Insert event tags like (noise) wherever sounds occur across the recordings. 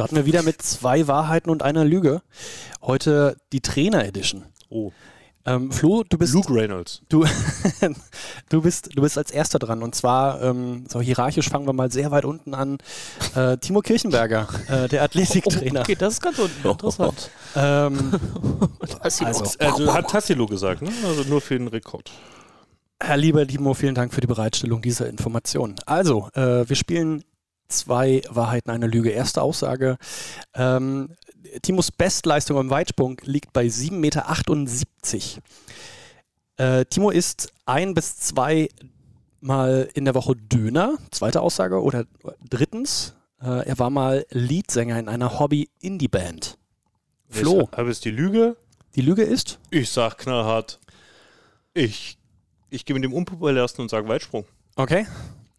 starten wir wieder mit zwei Wahrheiten und einer Lüge. Heute die Trainer-Edition. Oh. Ähm, Flo, du bist. Luke Reynolds. Du, (laughs) du, bist, du bist als Erster dran. Und zwar, ähm, so hierarchisch fangen wir mal sehr weit unten an. Äh, Timo Kirchenberger, (laughs) äh, der Athletiktrainer. Okay, das ist ganz unten. Interessant. (laughs) Ähm, Also, Also hat Tassilo gesagt, ne? Also nur für den Rekord. Herr lieber Timo, vielen Dank für die Bereitstellung dieser Informationen. Also, äh, wir spielen zwei Wahrheiten, eine Lüge. Erste Aussage. Ähm, Timos Bestleistung im Weitsprung liegt bei 7,78 Meter. Äh, Timo isst ein bis zwei Mal in der Woche Döner. Zweite Aussage. Oder drittens, äh, er war mal Leadsänger in einer Hobby-Indie-Band. Flo, Aber ist die Lüge? die Lüge ist? Ich sag knallhart. Ich, ich gehe mit dem unpopulärsten und sage Weitsprung. Okay.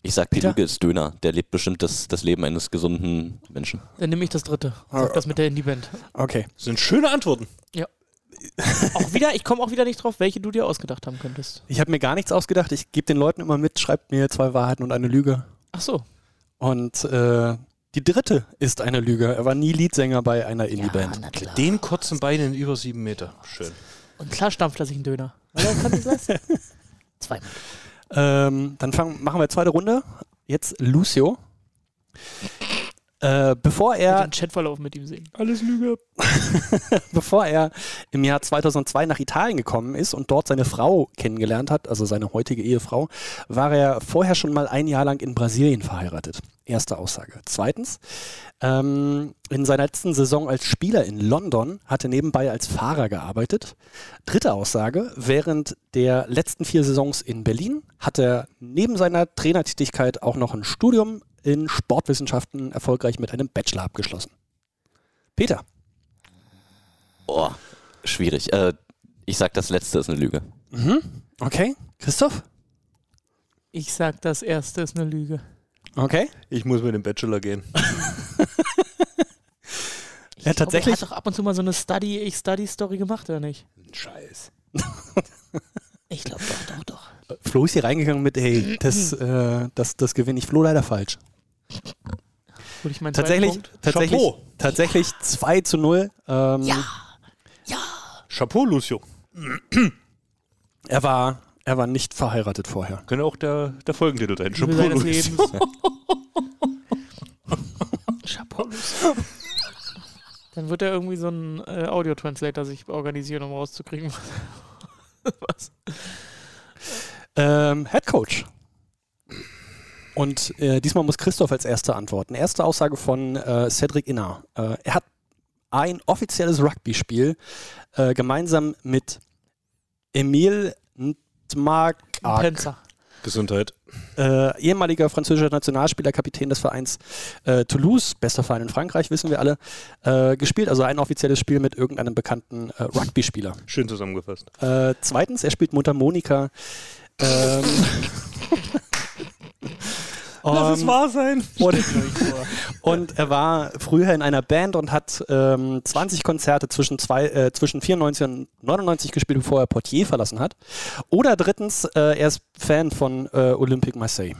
Ich sag, die Peter? Lüge ist Döner. Der lebt bestimmt das, das Leben eines gesunden Menschen. Dann nehme ich das dritte. Sag das mit der Indie-Band. Okay. Das sind schöne Antworten. Auch wieder, ich komme auch wieder nicht drauf, welche du dir ausgedacht haben könntest. Ich habe mir gar nichts ausgedacht. Ich gebe den Leuten immer mit, schreibt mir zwei Wahrheiten und eine Lüge. Ach so. Und äh, die dritte ist eine Lüge. Er war nie Leadsänger bei einer Indie-Band. klar. Den kurzen Beinen über sieben Meter. Schön. Und klar stampft er sich einen Döner. Weil er kann sich leisten. Zweimal. Ähm, dann fang, machen wir zweite Runde. Jetzt Lucio. Äh, bevor er Den Chatverlauf mit ihm sehen. Alles Lüge. (laughs) bevor er im Jahr 2002 nach Italien gekommen ist und dort seine Frau kennengelernt hat, also seine heutige Ehefrau, war er vorher schon mal ein Jahr lang in Brasilien verheiratet. Erste Aussage. Zweitens, ähm, in seiner letzten Saison als Spieler in London hat er nebenbei als Fahrer gearbeitet. Dritte Aussage, während der letzten vier Saisons in Berlin hat er neben seiner Trainertätigkeit auch noch ein Studium in Sportwissenschaften erfolgreich mit einem Bachelor abgeschlossen. Peter. Boah, schwierig. Äh, ich sag, das letzte ist eine Lüge. Mhm. Okay. Christoph? Ich sag, das erste ist eine Lüge. Okay. Ich muss mit dem Bachelor gehen. (laughs) Ich Ja, glaub, tatsächlich- Er hat doch ab und zu mal so eine Study, ich Study Story gemacht, oder nicht? Scheiß. Ich glaube doch. Flo ist hier reingegangen mit, hey, das, (clears throat) äh, das, das gewinne ich. Flo leider falsch. Hol ich meinen Tatsächlich, tatsächlich, Chapeau. tatsächlich 2 zu 0. Ähm, Ja. Chapeau, Lucio. er, war, er war nicht verheiratet vorher. Könnte auch der, der Folgentitel sein. Chapeau, seines Lucio. Lebens. (laughs) Chapeau. Lucio. Dann wird er irgendwie so einen äh, Audio-Translator sich organisieren, um rauszukriegen. (laughs) Was? Ähm, Head Coach. Und äh, diesmal muss Christoph als erster antworten. Erste Aussage von äh, Cedric Inner. Äh, er hat ein offizielles Rugby-Spiel äh, gemeinsam mit Emile Ntmark, Penzer. Gesundheit. äh, ehemaliger französischer Nationalspieler, Kapitän des Vereins äh, Toulouse, bester Verein in Frankreich, wissen wir alle, äh, gespielt. Also ein offizielles Spiel mit irgendeinem bekannten äh, Rugby-Spieler. Schön zusammengefasst. Äh, zweitens, er spielt Mundharmonika. Ähm, (laughs) ähm, wahr sein. und, (laughs) und er war früher in einer Band und hat ähm, 20 Konzerte zwischen, zwei, äh, zwischen 94 und 99 gespielt, bevor er Portier verlassen hat. Oder drittens, äh, er ist Fan von äh, Olympique Marseille.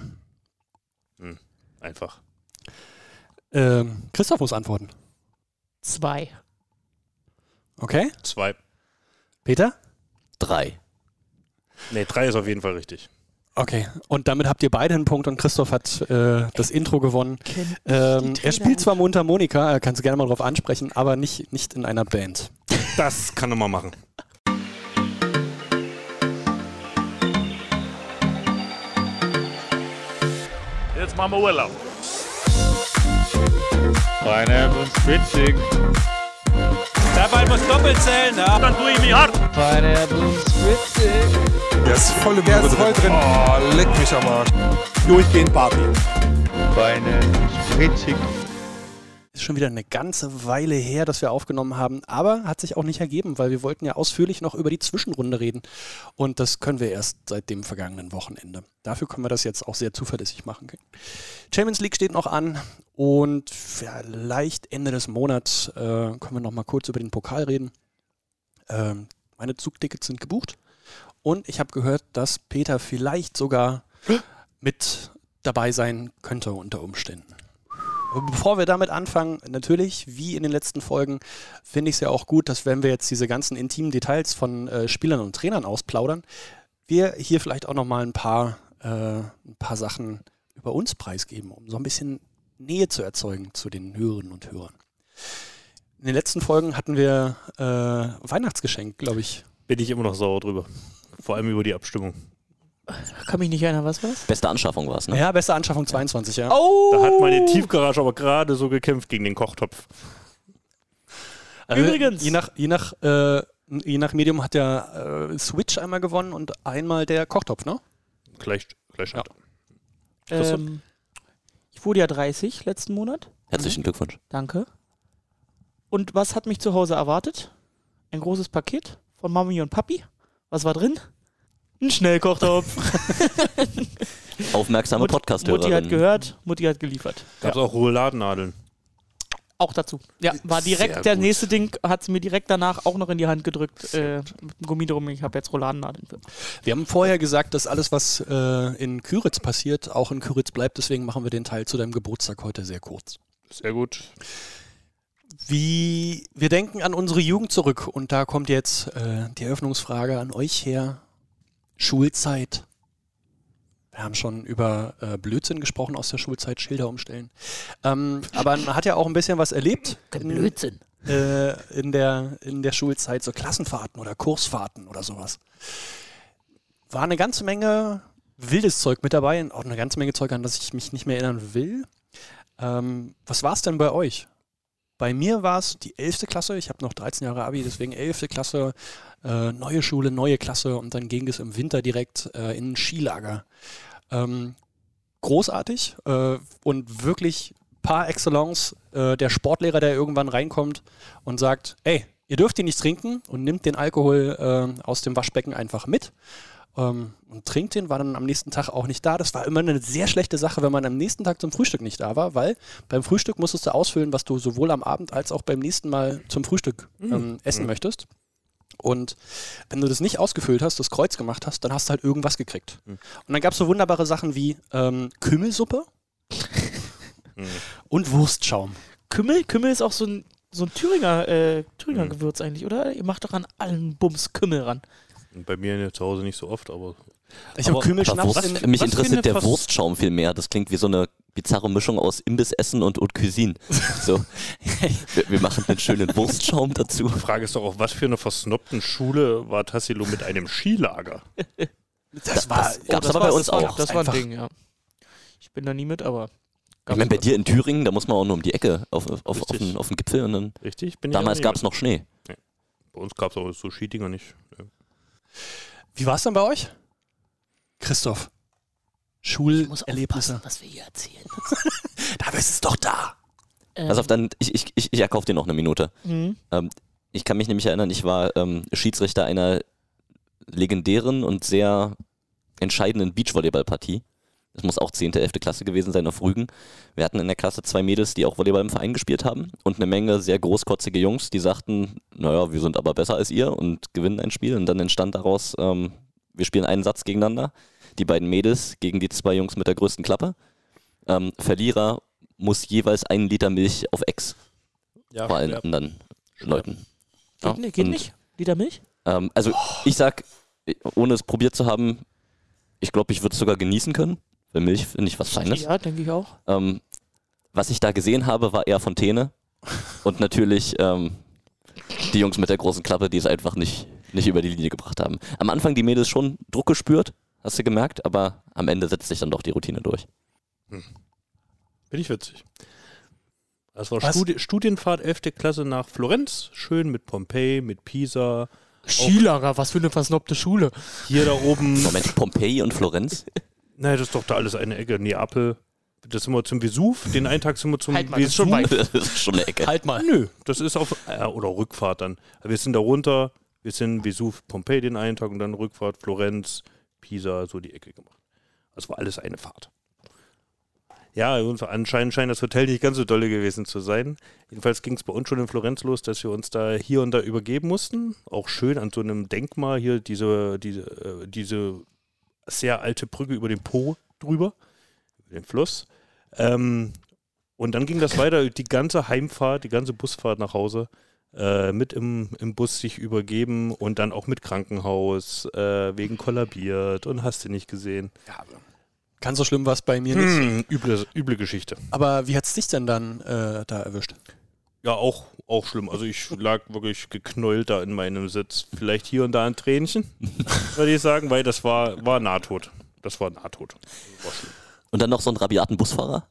Einfach. Ähm, Christoph muss antworten. Zwei. Okay. Zwei. Peter? Drei. Nee, drei ist auf jeden Fall richtig. Okay. Und damit habt ihr beide einen Punkt und Christoph hat äh, das Intro gewonnen. Ähm, er spielt zwar Mundharmonika, äh, kannst du gerne mal drauf ansprechen, aber nicht, nicht in einer Band. Das kann er mal machen. Jetzt machen wir Urlaub. Pineapple. Der Ball muss doppelt zählen, ja. Dann tue ich mich hart. Pineapple Switching. Der ist voll, der ist voll drin. Oh, leck mich am Arsch. Durchgehend Party. Pineapple Switching. Ist schon wieder eine ganze Weile her, dass wir aufgenommen haben, aber hat sich auch nicht ergeben, weil wir wollten ja ausführlich noch über die Zwischenrunde reden und das können wir erst seit dem vergangenen Wochenende. Dafür können wir das jetzt auch sehr zuverlässig machen. Champions League steht noch an und vielleicht Ende des Monats äh, können wir noch mal kurz über den Pokal reden. Ähm, meine Zugtickets sind gebucht und ich habe gehört, dass Peter vielleicht sogar mit dabei sein könnte unter Umständen. Aber bevor wir damit anfangen, natürlich, wie in den letzten Folgen, finde ich es ja auch gut, dass wenn wir jetzt diese ganzen intimen Details von äh, Spielern und Trainern ausplaudern, wir hier vielleicht auch nochmal ein paar, äh, ein paar Sachen über uns preisgeben, um so ein bisschen Nähe zu erzeugen zu den Hörerinnen und Hörern. In den letzten Folgen hatten wir äh, Weihnachtsgeschenk, glaube ich. Bin ich immer noch sauer drüber. Vor allem über die Abstimmung. Kann mich nicht erinnern, was war's? Beste Anschaffung war es, ne? Ja, beste Anschaffung 22, ja. Oh! Da hat meine Tiefgarage aber gerade so gekämpft gegen den Kochtopf. Also, Übrigens. Je nach, je nach, äh, je nach Medium hat der äh, Switch einmal gewonnen und einmal der Kochtopf, ne? Gleich, gleich Ja. Ähm, ich wurde ja 30 letzten Monat. Herzlichen Glückwunsch. Danke. Und was hat mich zu Hause erwartet? Ein großes Paket von Mami und Papi. Was war drin? Ein Schnellkochtopf. (laughs) Aufmerksame Podcast-Hörerin. Mutti hat gehört, Mutti hat geliefert. Gab es auch Rouladennadeln. Auch dazu. Ja, war direkt Sehr der gut. nächste Ding, hat sie mir direkt danach auch noch in die Hand gedrückt. Äh, mit dem Gummi drum, ich habe jetzt Rouladennadeln. Wir haben vorher gesagt, dass alles, was äh, in Küritz passiert, auch in Küritz bleibt. Deswegen machen wir den Teil zu deinem Geburtstag heute sehr kurz. Sehr gut. Wie wir denken an unsere Jugend zurück und da kommt jetzt äh, die Eröffnungsfrage an euch her. Schulzeit. Wir haben schon über äh, Blödsinn gesprochen aus der Schulzeit, Schilder umstellen. Ähm, aber man hat ja auch ein bisschen was erlebt. in- Blödsinn. äh, in, der, in der Schulzeit, so Klassenfahrten oder Kursfahrten oder sowas. War eine ganze Menge wildes Zeug mit dabei und auch eine ganze Menge Zeug, an das ich mich nicht mehr erinnern will. Ähm, was war es denn bei euch? Bei mir war es die 11. Klasse, ich habe noch 13 Jahre Abi, deswegen 11. Klasse, äh, neue Schule, neue Klasse und dann ging es im Winter direkt äh, in ein Skilager. Ähm, großartig äh, und wirklich par excellence äh, der Sportlehrer, der irgendwann reinkommt und sagt, ey, ihr dürft ihn nicht trinken und nimmt den Alkohol äh, aus dem Waschbecken einfach mit ähm, und trinkt den, war dann am nächsten Tag auch nicht da. Das war immer eine sehr schlechte Sache, wenn man am nächsten Tag zum Frühstück nicht da war, weil beim Frühstück musstest du ausfüllen, was du sowohl am Abend als auch beim nächsten Mal zum Frühstück ähm, essen möchtest. Und wenn du das nicht ausgefüllt hast, das Kreuz gemacht hast, dann hast du halt irgendwas gekriegt. Und dann gab es so wunderbare Sachen wie ähm, Kümmelsuppe und Wurstschaum. Kümmel? Kümmel ist auch so ein, so ein Thüringer, äh, Thüringer Gewürz eigentlich, oder? Ihr macht doch an allen Bums Kümmel ran. Bei mir zu Hause nicht so oft, aber Ich habe Aber- Kümmelschnaps Aber in, Wurst, mich was interessiert eine der Wurstschaum viel mehr. Das klingt wie so eine bizarre Mischung aus Imbissessen und Haute Cuisine. (laughs) So, wir, wir machen einen schönen Wurstschaum dazu. die Frage ist doch, auf was für einer versnobten Schule war Tassilo mit einem Skilager? das war, das gab's das aber bei uns das, auch. Das war ein Einfach. Ding, ja. Ich bin da nie mit, aber. Ich meine, bei dir in Thüringen, da muss man auch nur um die Ecke auf, auf, auf, den, auf den Gipfel und dann. Richtig? Bin Damals auch gab es noch Schnee. mit. Bei uns gab es auch so Skidinger nicht. Ja. Wie war es dann bei euch? Christoph. Schulerlebnisse. was wir hier erzählen. (laughs) Da bist es doch da. Ähm, Pass auf, dann, ich, ich, ich, ich erkaufe dir noch eine Minute. mhm. Ähm, ich kann mich nämlich erinnern, ich war ähm, Schiedsrichter einer legendären und sehr entscheidenden Beachvolleyballpartie. Das muss auch 10., 11. Klasse gewesen sein auf Rügen. Wir hatten in der Klasse zwei Mädels, die auch Volleyball im Verein gespielt haben und eine Menge sehr großkotzige Jungs, die sagten, naja, wir sind aber besser als ihr und gewinnen ein Spiel. Und dann entstand daraus, ähm, wir spielen einen Satz gegeneinander, die beiden Mädels gegen die zwei Jungs mit der größten Klappe. Ähm, Verlierer muss jeweils einen Liter Milch auf Ex Ja, vor allen ja. anderen Leuten. Ja, Geht, nicht, geht und, nicht? Liter Milch? Ähm, also ich sag, ohne es probiert zu haben, ich glaube, ich würde es sogar genießen können, weil Milch finde ich was Feines. Ja, denke ich auch. Ähm, was ich da gesehen habe, war eher Fontäne und natürlich ähm, die Jungs mit der großen Klappe, die es einfach nicht, nicht über die Linie gebracht haben. Am Anfang die Mädels schon Druck gespürt, hast du gemerkt, aber am Ende setzt sich dann doch die Routine durch. Bin ich witzig. Das war? Studi Studienfahrt 11. Klasse nach Florenz. Schön mit Pompeji, mit Pisa. Skilager, was für eine versnobte Schule. Hier da oben. Moment, Pompeji und Florenz? (laughs) Nein, das ist doch da alles eine Ecke. Neapel. Das sind wir zum Vesuv. Den einen Tag sind wir zum Halt mal, das ist schon Vesuv. weit. (laughs) Das ist schon eine Ecke. Halt mal. Nö, das ist auf. Äh, oder Rückfahrt dann. Wir sind da runter. Wir sind Vesuv, Pompeji den einen Tag und dann Rückfahrt, Florenz, Pisa, so die Ecke gemacht. Das war alles eine Fahrt. Ja, und anscheinend scheint das Hotel nicht ganz so dolle gewesen zu sein. Jedenfalls ging es bei uns schon in Florenz los, dass wir uns da hier und da übergeben mussten. Auch schön an so einem Denkmal hier, diese, diese, äh, diese sehr alte Brücke über den Po drüber, über den Fluss. Ähm, Und dann ging das weiter, die ganze Heimfahrt, die ganze Busfahrt nach Hause, äh, mit im, im Bus sich übergeben und dann auch mit Krankenhaus, äh, wegen kollabiert und hast du nicht gesehen. Ganz so schlimm war es bei mir nicht. Hm, üble, üble Geschichte. Aber wie hat es dich denn dann äh, da erwischt? Ja, auch, auch schlimm. Also ich (laughs) lag wirklich geknäult da in meinem Sitz. Vielleicht hier und da ein Tränchen, würde ich sagen, weil das war, war Nahtod. Das war Nahtod. War schlimm. Und dann noch so einen rabiaten Busfahrer?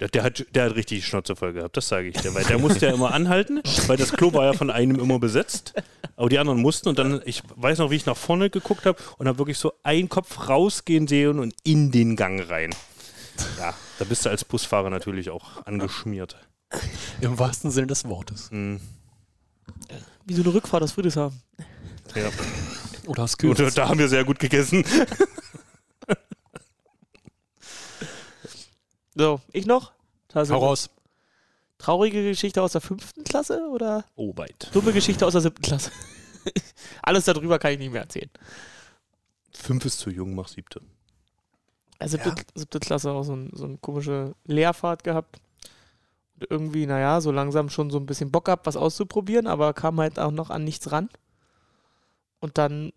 Der, der, hat, der hat richtig die Schnauze voll gehabt, das sage ich dir. Weil der musste ja immer anhalten, weil das Klo war ja von einem immer besetzt. Aber die anderen mussten und dann, ich weiß noch, wie ich nach vorne geguckt habe und habe wirklich so einen Kopf rausgehen sehen und in den Gang rein. Ja, da bist du als Busfahrer natürlich auch angeschmiert. Im wahrsten Sinne des Wortes. Hm, Wie so eine Rückfahrt aus Friedrichshafen. ja. Oder hast Gut, da haben wir sehr gut gegessen. (laughs) So, ich noch? Hau raus. Traurige Geschichte aus der fünften Klasse oder Oh, weit. dumme Geschichte aus der siebten Klasse? (laughs) Alles darüber kann ich nicht mehr erzählen. Fünf ist zu jung, mach siebte. Ja, siebte, siebte Klasse auch so, ein, so eine komische Lehrfahrt gehabt. Irgendwie, naja, so langsam schon so ein bisschen Bock gehabt, was auszuprobieren, aber kam halt auch noch an nichts ran. Und dann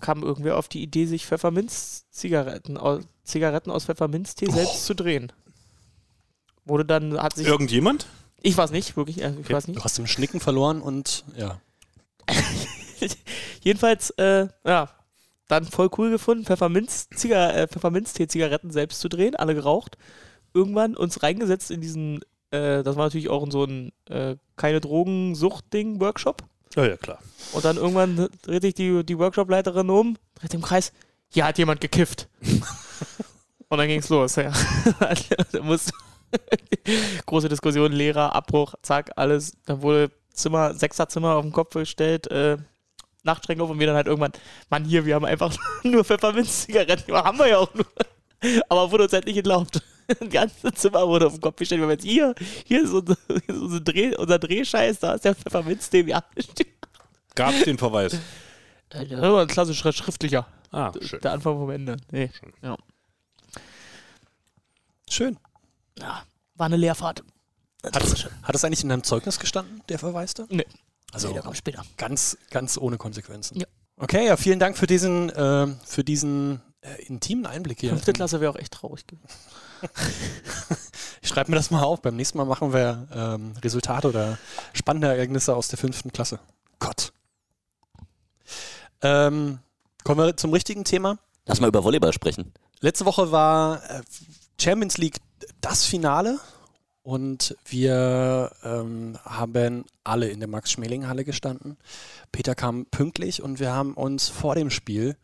kam irgendwer auf die Idee, sich Pfefferminz-Zigaretten au- Zigaretten aus Pfefferminztee selbst zu drehen. Wurde dann, hat sich. Irgendjemand? Ich weiß nicht, wirklich, äh, ich Okay. weiß nicht. Du hast im Schnicken verloren und ja. (laughs) Jedenfalls, äh, ja, dann voll cool gefunden, Pfefferminz -Ziga äh, Pfefferminztee-Zigaretten selbst zu drehen, alle geraucht. Irgendwann uns reingesetzt in diesen, äh, das war natürlich auch so ein äh, keine Drogensucht-Ding-Workshop. Ja, ja, klar. Und dann irgendwann dreht sich die, die Workshop-Leiterin um, dreht im Kreis, hier hat jemand gekifft. (laughs) Und dann ging's los, ja. (laughs) da musste (laughs) große Diskussion, Lehrer, Abbruch, zack, alles. Dann wurde Zimmer, Sechserzimmer auf den Kopf gestellt, äh, Nachtschränke auf und wir dann halt irgendwann, Mann, hier, wir haben einfach nur Pfefferminz-Zigaretten, haben wir ja auch nur. Aber wurde uns halt nicht erlaubt. (laughs) Das ganze Zimmer wurde auf den Kopf gestellt. Wir haben jetzt hier, hier ist unser, hier ist unser, Dreh, unser Drehscheiß, da ist der Pfefferminz-Tee, ja. Gab es den Verweis? Das war ein klassischer schriftlicher. Ah, schön. Der Anfang vom Ende. Nee. Ja. Schön. ja. War eine Leerfahrt. Hat es, hat es eigentlich in deinem Zeugnis gestanden, der Verweis da? Nee. Also der kommt später. ganz, ganz ohne Konsequenzen. Ja. Okay, ja, vielen Dank für diesen, äh, für diesen äh, intimen Einblick hier. Fünfte Klasse wäre auch echt traurig gewesen. (laughs) Ich schreibe mir das mal auf. Beim nächsten Mal machen wir ähm, Resultate oder spannende Ereignisse aus der fünften Klasse. Gott. Ähm, kommen wir zum richtigen Thema. Lass mal über Volleyball sprechen. Letzte Woche war äh, Champions League das Finale und wir ähm, haben alle in der Max-Schmeling-Halle gestanden. Peter kam pünktlich und wir haben uns vor dem Spiel,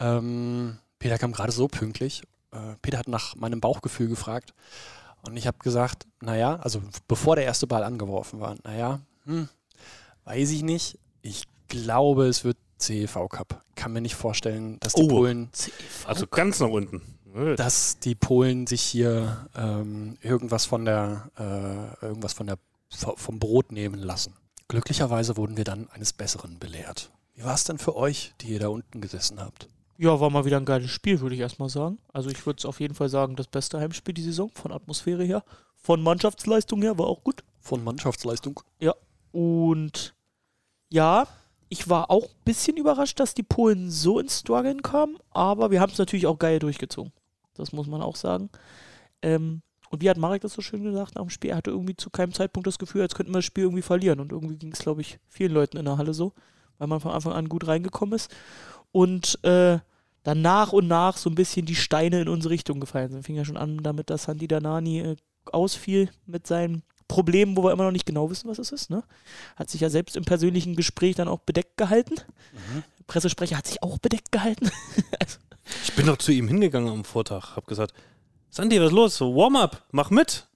ähm, Peter kam gerade so pünktlich, äh, Peter hat nach meinem Bauchgefühl gefragt und ich habe gesagt, naja, also bevor der erste Ball angeworfen war, naja, hm, weiß ich nicht, ich glaube, es wird CEV Cup. Kann mir nicht vorstellen, dass die Oh. Polen Also ganz nach unten. Dass die Polen sich hier ähm, irgendwas von der äh, irgendwas von der vom Brot nehmen lassen. Glücklicherweise wurden wir dann eines Besseren belehrt. Wie war es denn für euch, die ihr da unten gesessen habt? Ja, war mal wieder ein geiles Spiel, würde ich erstmal sagen. Also ich würde es auf jeden Fall sagen, das beste Heimspiel die Saison, von Atmosphäre her. Von Mannschaftsleistung her war auch gut. Von Mannschaftsleistung? Und ja, ich war auch ein bisschen überrascht, dass die Polen so ins Struggeln kamen, aber wir haben es natürlich auch geil durchgezogen. Das muss man auch sagen. Ähm, und wie hat Marek das so schön gesagt nach dem Spiel? Er hatte irgendwie zu keinem Zeitpunkt das Gefühl, als könnten wir das Spiel irgendwie verlieren. Und irgendwie ging es, glaube ich, vielen Leuten in der Halle so, weil man von Anfang an gut reingekommen ist. Und äh, dann nach und nach so ein bisschen die Steine in unsere Richtung gefallen sind. Fing ja schon an damit, dass Sandy Danani äh, ausfiel mit seinen Problemen, wo wir immer noch nicht genau wissen, was es ist. Ne? Hat sich ja selbst im persönlichen Gespräch dann auch bedeckt gehalten. Pressesprecher hat sich auch bedeckt gehalten. (laughs) also, Ich bin doch zu ihm hingegangen am Vortag, hab gesagt, Sandy, was ist los? Warm-up, mach mit.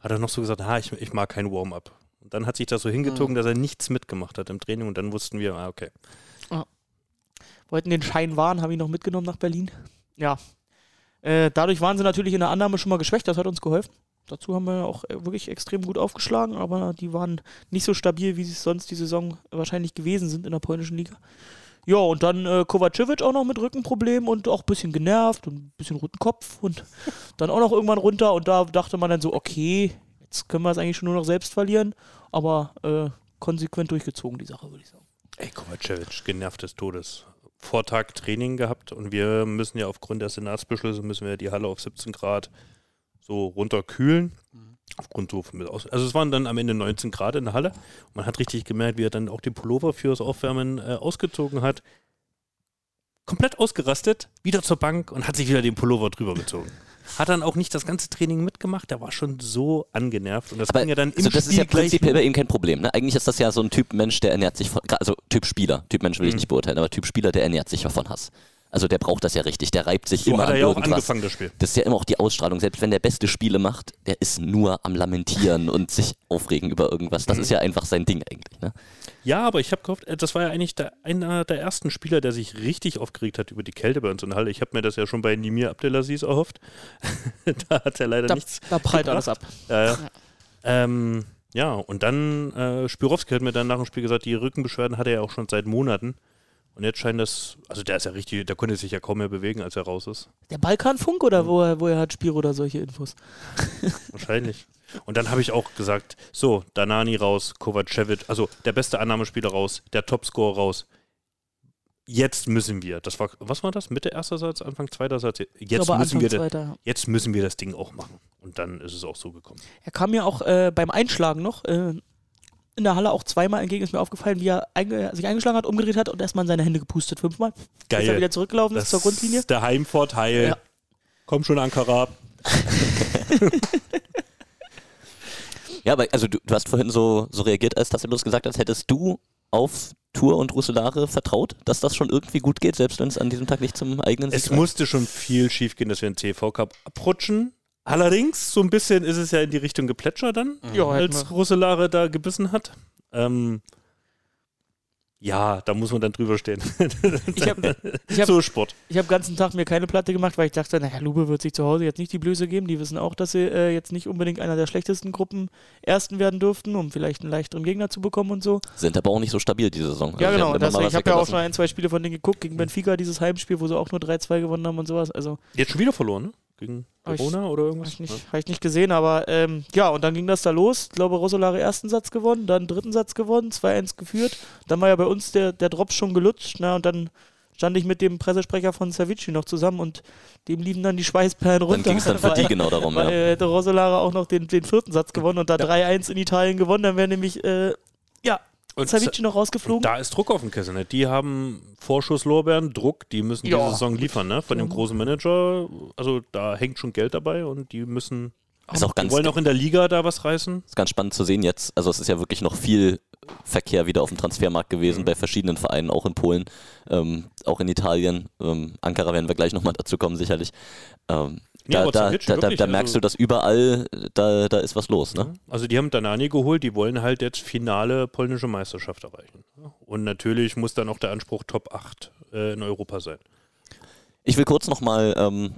Hat er noch so gesagt, ah, ich, ich mag kein Warm-up. Und dann hat sich das so hingezogen, dass er nichts mitgemacht hat im Training und dann wussten wir, ah, okay. Wollten den Schein wahren, haben ihn noch mitgenommen nach Berlin. Ja. Äh, dadurch waren sie natürlich in der Annahme schon mal geschwächt, das hat uns geholfen. Dazu haben wir auch äh, wirklich extrem gut aufgeschlagen, aber die waren nicht so stabil, wie sie es sonst die Saison wahrscheinlich gewesen sind in der polnischen Liga. Ja, und dann äh, Kovacevic auch noch mit Rückenproblem und auch ein bisschen genervt und ein bisschen roten Kopf und (laughs) dann auch noch irgendwann runter und da dachte man dann so, okay, jetzt können wir es eigentlich schon nur noch selbst verlieren, aber äh, konsequent durchgezogen, die Sache, würde ich sagen. Ey, Kovacevic, genervt des Todes. Vortag Training gehabt und wir müssen ja aufgrund der Senatsbeschlüsse müssen wir die Halle auf 17 Grad so runterkühlen. Aufgrund so. Also es waren dann am Ende 19 Grad in der Halle. Und man hat richtig gemerkt, wie er dann auch die Pullover fürs Aufwärmen äh, ausgezogen hat. Komplett ausgerastet, wieder zur Bank und hat sich wieder den Pullover drüber gezogen. Hat dann auch nicht das ganze Training mitgemacht, der war schon so angenervt. Und das Aber ging ja dann im also das Spiel ist ja prinzipiell bei ihm kein Problem. Ne? Eigentlich ist das ja so ein Typ Mensch, der ernährt sich von, also Typ Spieler, Typ Mensch will ich Mhm. nicht beurteilen, aber Typ Spieler, der ernährt sich ja von Hass. Also der braucht das ja richtig, der reibt sich So immer hat an er ja auch irgendwas. angefangen, das Spiel. Das ist ja immer auch die Ausstrahlung. Selbst wenn der beste Spiele macht, der ist nur am Lamentieren und sich aufregen über irgendwas. Das Mhm. ist ja einfach sein Ding eigentlich. Ne? Ja, aber ich habe gehofft, äh, das war ja eigentlich der, einer der ersten Spieler, der sich richtig aufgeregt hat über die Kälte bei uns in der Halle. Ich habe mir das ja schon bei Nimir Abdelaziz erhofft. (laughs) da hat er leider Da, nichts. da prallt gebracht. alles ab. Ja, ja. Ähm, ja, und dann, äh, Spirowski hat mir dann nach dem Spiel gesagt, die Rückenbeschwerden hat er ja auch schon seit Monaten. Und jetzt scheint das, also der ist ja richtig, der konnte sich ja kaum mehr bewegen, als er raus ist. Der Balkanfunk oder woher, woher hat Spiro oder solche Infos? (laughs) Wahrscheinlich. Und dann habe ich auch gesagt, so, Danani raus, Kovacevic, also der beste Annahmespieler raus, der Topscorer raus. Jetzt müssen wir, das war, was war das? Mitte erster Satz, Anfang zweiter Satz? Jetzt glaube, müssen Anfang wir, zweiter. jetzt müssen wir das Ding auch machen. Und dann ist es auch so gekommen. Er kam mir auch äh, beim Einschlagen noch äh, in der Halle auch zweimal entgegen, ist mir aufgefallen, wie er einge sich eingeschlagen hat, umgedreht hat und erstmal in seine Hände gepustet, fünfmal. Bis er wieder zurückgelaufen ist zur Grundlinie. ist der Heimvorteil. Ja. Komm schon, Ankara. (laughs) Ja, aber also du, du hast vorhin so, so reagiert, als Tassilus gesagt hat, hättest du auf Tour und Russelare vertraut, dass das schon irgendwie gut geht, selbst wenn es an diesem Tag nicht zum eigenen Es Sieg musste schon viel schief gehen, dass wir den CV Cup abrutschen. Allerdings, so ein bisschen ist es ja in die Richtung geplätscher dann, Ja, hätten als. Russelare da gebissen hat. Ähm, ja, da muss man dann drüber stehen. (laughs) Ich habe ich hab, so Sport. ich hab den ganzen Tag mir keine Platte gemacht, weil ich dachte, naja, Lube wird sich zu Hause jetzt nicht die Blöße geben. Die wissen auch, dass sie äh, jetzt nicht unbedingt einer der schlechtesten Gruppen Ersten werden dürften, um vielleicht einen leichteren Gegner zu bekommen und so. Sind aber auch nicht so stabil diese Saison. ja, Also, genau. das, ich habe ja auch schon ein, zwei Spiele von denen geguckt, gegen Benfica, dieses Heimspiel, wo sie auch nur 3-2 gewonnen haben und sowas. Also Jetzt schon wieder verloren, ne? Gegen Hab ich- Corona oder Habe irgendwas? ich, nicht- hab ich nicht gesehen, aber ähm, ja, und dann ging das da los. Ich glaube, Rosolare ersten Satz gewonnen, dann dritten Satz gewonnen, 2-1 geführt. Dann war ja bei uns der, der Drops schon gelutscht, ne? Und dann stand ich mit dem Pressesprecher von Savici noch zusammen und dem liefen dann die Schweißperlen runter. Dann ging es dann für die genau darum, weil, ja. äh, hätte Rosolare auch noch den, den vierten Satz gewonnen und da 3-1 in Italien gewonnen, dann wäre nämlich, äh, ja, Und Savici noch rausgeflogen. Da ist Druck auf dem Kessel. Ne? Die haben Vorschusslorbeeren, Druck, die müssen Ja. diese Saison liefern, ne? Von dem großen Manager. Also da hängt schon Geld dabei und die müssen, Ist auch die ganz, wollen auch in der Liga da was reißen. ist ganz spannend zu sehen jetzt. Also es ist ja wirklich noch viel Verkehr wieder auf dem Transfermarkt gewesen Mhm. bei verschiedenen Vereinen, auch in Polen, ähm, auch in Italien. Ähm, Ankara werden wir gleich nochmal dazu kommen, sicherlich. Ähm, Ja, da, Savic, da, da, wirklich, da merkst also- du, dass überall, da, da ist was los. Ne? Also die haben Danani geholt, die wollen halt jetzt finale polnische Meisterschaft erreichen. Und natürlich muss dann auch der Anspruch Top 8 äh, in Europa sein. Ich will kurz nochmal ähm,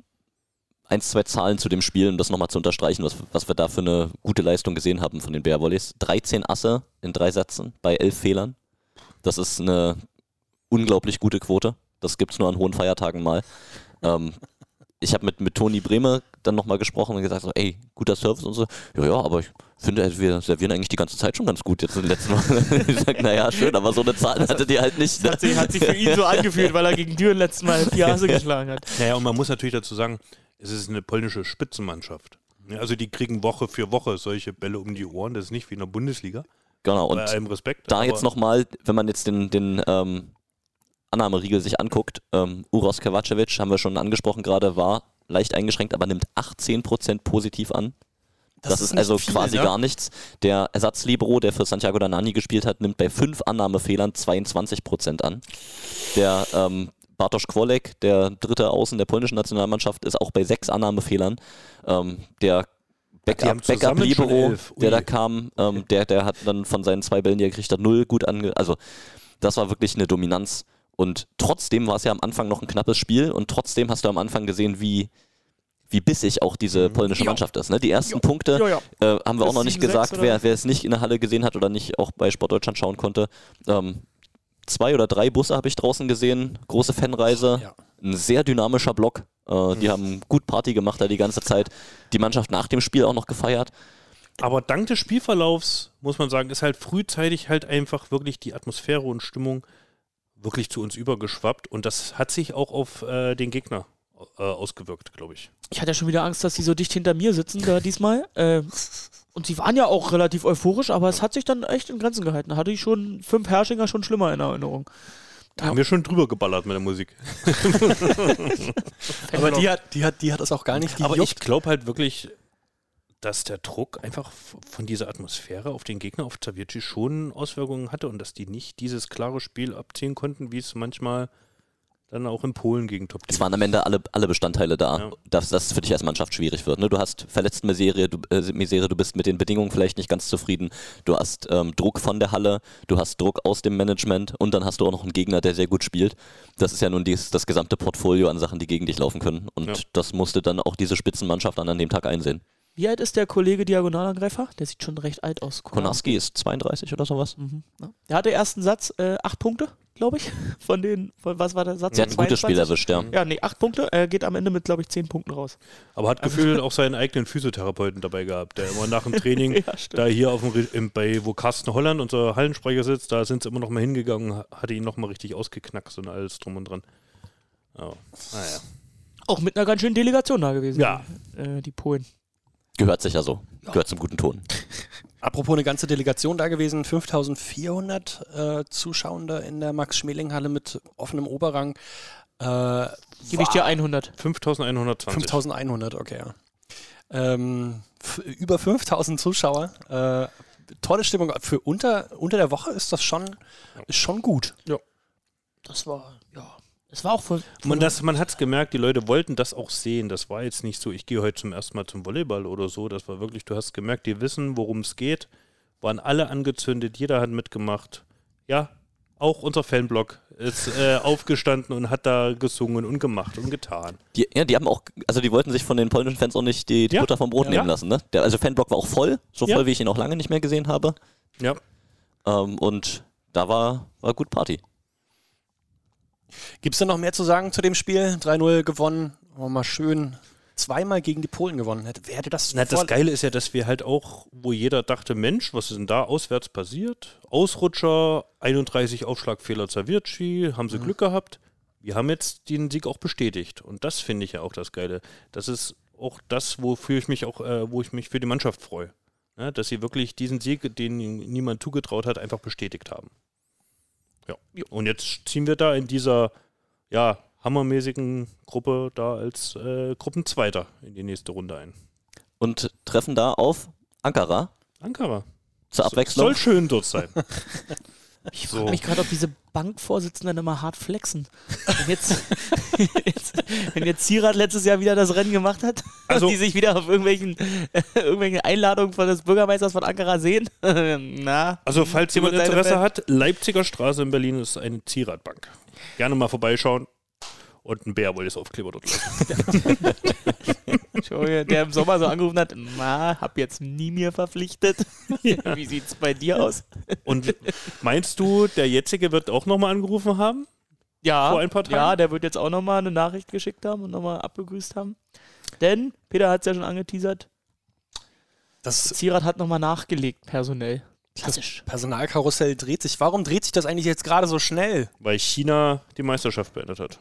ein, zwei Zahlen zu dem Spiel, um das nochmal zu unterstreichen, was, was wir da für eine gute Leistung gesehen haben von den Bärwolleys. 13 Asse in drei Sätzen bei elf Fehlern. Das ist eine unglaublich gute Quote. Das gibt es nur an hohen Feiertagen mal. Ähm, ich habe mit, mit Toni Bremer dann nochmal gesprochen und gesagt, so, ey, guter Service und so. Ja, ja, aber ich finde, wir servieren eigentlich die ganze Zeit schon ganz gut jetzt in den letzten Wochen. (laughs) ich sage, naja, schön, aber so eine Zahl hattet ihr halt nicht. hat, sich, hat sich für ihn so angefühlt, weil er gegen Düren letzten Mal vier Asse (laughs) geschlagen hat. Naja, und man muss natürlich dazu sagen, es ist eine polnische Spitzenmannschaft. Also die kriegen Woche für Woche solche Bälle um die Ohren. Das ist nicht wie in der Bundesliga. Genau, und bei allem Respekt. da jetzt nochmal, wenn man jetzt den, den ähm, Annahmeriegel sich anguckt, ähm, Uros Kovacevic, haben wir schon angesprochen gerade, war leicht eingeschränkt, aber nimmt 18% positiv an. Das, ist, nicht also viel, quasi ne? gar nichts. Der Ersatzlibero, der für Santiago Danani gespielt hat, nimmt bei fünf Annahmefehlern 22% an. Der ähm, Bartosz Kwolek, der dritte Außen der polnischen Nationalmannschaft, ist auch bei sechs Annahmefehlern. Ähm, der Backup, Backup Libero, der da kam, ähm, der, der hat dann von seinen zwei Bällen, die er gekriegt hat, null gut ange... Also das war wirklich eine Dominanz. Und trotzdem war es ja am Anfang noch ein knappes Spiel und trotzdem hast du am Anfang gesehen, wie, wie bissig auch diese Mhm. polnische. Mannschaft ist. Ne? Die ersten Punkte äh, haben wir auch Bis noch nicht 7-6 gesagt, wer, wer es nicht in der Halle gesehen hat oder nicht auch bei Sportdeutschland schauen konnte. Ähm, zwei oder drei Busse habe ich draußen gesehen, große Fanreise, Ja. ein sehr dynamischer Block. Äh, die haben gut Party gemacht da die ganze Zeit. Die Mannschaft nach dem Spiel auch noch gefeiert. Aber dank des Spielverlaufs, muss man sagen, ist halt frühzeitig halt einfach wirklich die Atmosphäre und Stimmung wirklich zu uns übergeschwappt. Und das hat sich auch auf äh, den Gegner äh, ausgewirkt, glaube ich. Ich hatte ja schon wieder Angst, dass die so dicht hinter mir sitzen da diesmal. Äh, und sie waren ja auch relativ euphorisch, aber es hat sich dann echt in Grenzen gehalten. Da hatte ich schon fünf Herrschinger schon schlimmer in Erinnerung. Da haben wir schon drüber geballert mit der Musik. (laughs) Aber die hat, die, hat, die hat das auch gar nicht Aber gejuckt. ich glaube halt wirklich, dass der Druck einfach von dieser Atmosphäre auf den Gegner, auf Zavici, schon Auswirkungen hatte und dass die nicht dieses klare Spiel abziehen konnten, wie es manchmal dann auch in Polen gegen top Es waren am Ende alle, alle Bestandteile da, Ja. dass das für dich als Mannschaft schwierig wird. Ne? Du hast verletzten Misere, du, äh, Misere, du bist mit den Bedingungen vielleicht nicht ganz zufrieden. Du hast ähm, Druck von der Halle, du hast Druck aus dem Management und dann hast du auch noch einen Gegner, der sehr gut spielt. Das ist ja nun dies, das gesamte Portfolio an Sachen, die gegen dich laufen können. Und Ja. das musste dann auch diese Spitzenmannschaft dann an dem Tag einsehen. Wie alt ist der Kollege Diagonalangreifer? Der sieht schon recht alt aus. Konarski ist 32 oder sowas. Mhm. Ja. Der hatte ersten Satz äh, acht Punkte, glaube ich. (laughs) Von den, von, was war der Satz? Sie hat ein gutes 22? Spiel erwischt, ja. Ja, nee, acht Punkte. Er geht am Ende mit, glaube ich, zehn Punkten raus. Aber hat gefühlt (laughs) auch seinen eigenen Physiotherapeuten dabei gehabt, der immer nach dem Training, (laughs) Ja, da hier auf dem, im, bei, wo Carsten Holland, unser Hallensprecher sitzt, da sind sie immer noch mal hingegangen, ha- hatte ihn noch mal richtig ausgeknackst und alles drum und dran. Oh, naja. Auch mit einer ganz schönen Delegation da gewesen. Ja. Äh, die Polen. Gehört sicher so. Gehört zum guten Ton. (laughs) Apropos eine ganze Delegation da gewesen, 5400 äh, Zuschauende in der Max-Schmeling-Halle mit offenem Oberrang. Äh, Gebe ich dir 100. 5120. 5100, okay. Ja. Ähm, über 5000 Zuschauer. Äh, tolle Stimmung. Für unter, unter der Woche ist das schon, ist schon gut. Das war, ja. Es war auch von. Man, das- man hat es gemerkt, die Leute wollten das auch sehen. Das war jetzt nicht so, ich gehe heute zum ersten Mal zum Volleyball oder so. Das war wirklich, du hast gemerkt, die wissen, worum es geht. Waren alle angezündet, jeder hat mitgemacht. Ja, auch unser Fanblock ist äh, (laughs) aufgestanden und hat da gesungen und gemacht und getan. Die, ja, die haben auch, also die wollten sich von den polnischen Fans auch nicht die, die Ja. Butter vom Brot Ja. nehmen lassen. Ne? Der, also Fanblock war auch voll, so Ja. voll, wie ich ihn auch lange nicht mehr gesehen habe. Ja. Ähm, und da war, war gut Party. Gibt es denn noch mehr zu sagen zu dem Spiel? 3-0 gewonnen. Oh, mal schön zweimal gegen die Polen gewonnen. Hätte, wer hätte das Na, das Geile ist ja, dass wir halt auch, wo jeder dachte, Mensch, was ist denn da auswärts passiert? Ausrutscher, 31 Aufschlagfehler Zawirci, haben sie Glück gehabt. Wir haben jetzt den Sieg auch bestätigt. Und das finde ich ja auch das Geile. Das ist auch das, wofür ich mich auch, äh, wo ich mich für die Mannschaft freue. Ja, dass sie wirklich diesen Sieg, den niemand zugetraut hat, einfach bestätigt haben. Ja. Und jetzt ziehen wir da in dieser, ja, hammermäßigen Gruppe da als äh, Gruppenzweiter in die nächste Runde ein. Und treffen da auf Ankara Ankara. zur Abwechslung. Soll schön dort sein. (laughs) Ich So. frage mich gerade, ob diese Bankvorsitzenden immer hart flexen. Wenn jetzt, (laughs) jetzt, wenn jetzt Zierat letztes Jahr wieder das Rennen gemacht hat (laughs) Also- und die sich wieder auf irgendwelchen, (laughs) irgendwelchen Einladungen von des Bürgermeisters von Ankara sehen, na. Also, falls jemand Interesse hat, Leipziger Straße in Berlin ist eine Zieradbank. Gerne mal vorbeischauen. Und ein Bär wollte es Aufkleber dort lassen. (laughs) Entschuldige, der im Sommer so angerufen hat, na, hab jetzt nie mir verpflichtet. (laughs) Wie sieht's bei dir aus? Und meinst du, der jetzige wird auch nochmal angerufen haben? Ja, Vor ein paar Tagen? ja, der wird jetzt auch nochmal eine Nachricht geschickt haben und nochmal abgegrüßt haben. Denn, Peter hat es ja schon angeteasert, Das Zierat hat nochmal nachgelegt, personell. Klassisch. Personalkarussell dreht sich. Warum dreht sich das eigentlich jetzt gerade so schnell? Weil China die Meisterschaft beendet hat.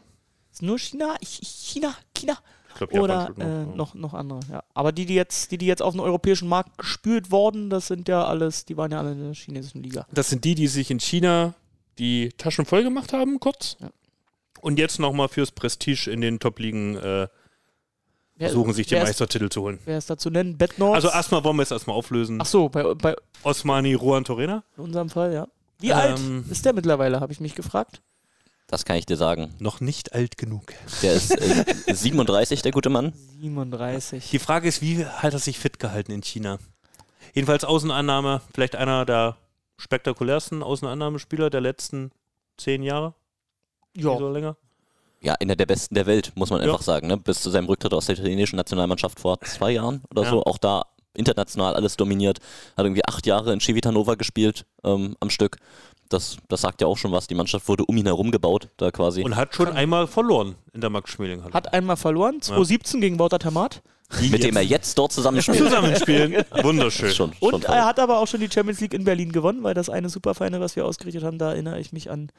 Ist nur China? China? China? Ich glaube, Japan Oder spielt äh, noch. noch, noch andere, ja. Aber die, die jetzt, die, die jetzt auf den europäischen Markt gespült wurden, das sind ja alles, die waren ja alle in der chinesischen Liga. Das sind die, die sich in China die Taschen voll gemacht haben, kurz. Ja. Und jetzt nochmal fürs Prestige in den Top-Ligen äh, versuchen, sich den ist, Meistertitel zu holen. wer ist da zu nennen? Bednords? Also erstmal wollen wir es erstmal auflösen. Ach so, bei, bei Osmani Ruan Torena. unserem Fall, ja. Wie Ähm, alt ist der mittlerweile, habe ich mich gefragt. Das kann ich dir sagen. Noch nicht alt genug. Der ist äh, 37, der gute Mann. 37. Die Frage ist, wie hat er sich fit gehalten in China? Jedenfalls Außenannahme, vielleicht einer der spektakulärsten Außenannahmespieler der letzten zehn Jahre Ja, oder länger. Ja, einer der besten der Welt, muss man Ja. einfach sagen. Ne? Bis zu seinem Rücktritt aus der italienischen Nationalmannschaft vor zwei Jahren oder Ja. so. Auch da international alles dominiert. Hat irgendwie acht Jahre in Civitanova gespielt ähm, am Stück. Das, das sagt ja auch schon was. Die Mannschaft wurde um ihn herum gebaut, da quasi. Und hat schon einmal verloren in der Max-Schmeling-Halle. Hat einmal verloren, 2017 gegen Wouter Tamat. mit dem er jetzt dort zusammenspielt. zusammenspielen. (laughs) Wunderschön. Schon, schon Und toll. er hat aber auch schon die Champions League in Berlin gewonnen, weil das eine Superfeine, was wir ausgerichtet haben, da erinnere ich mich an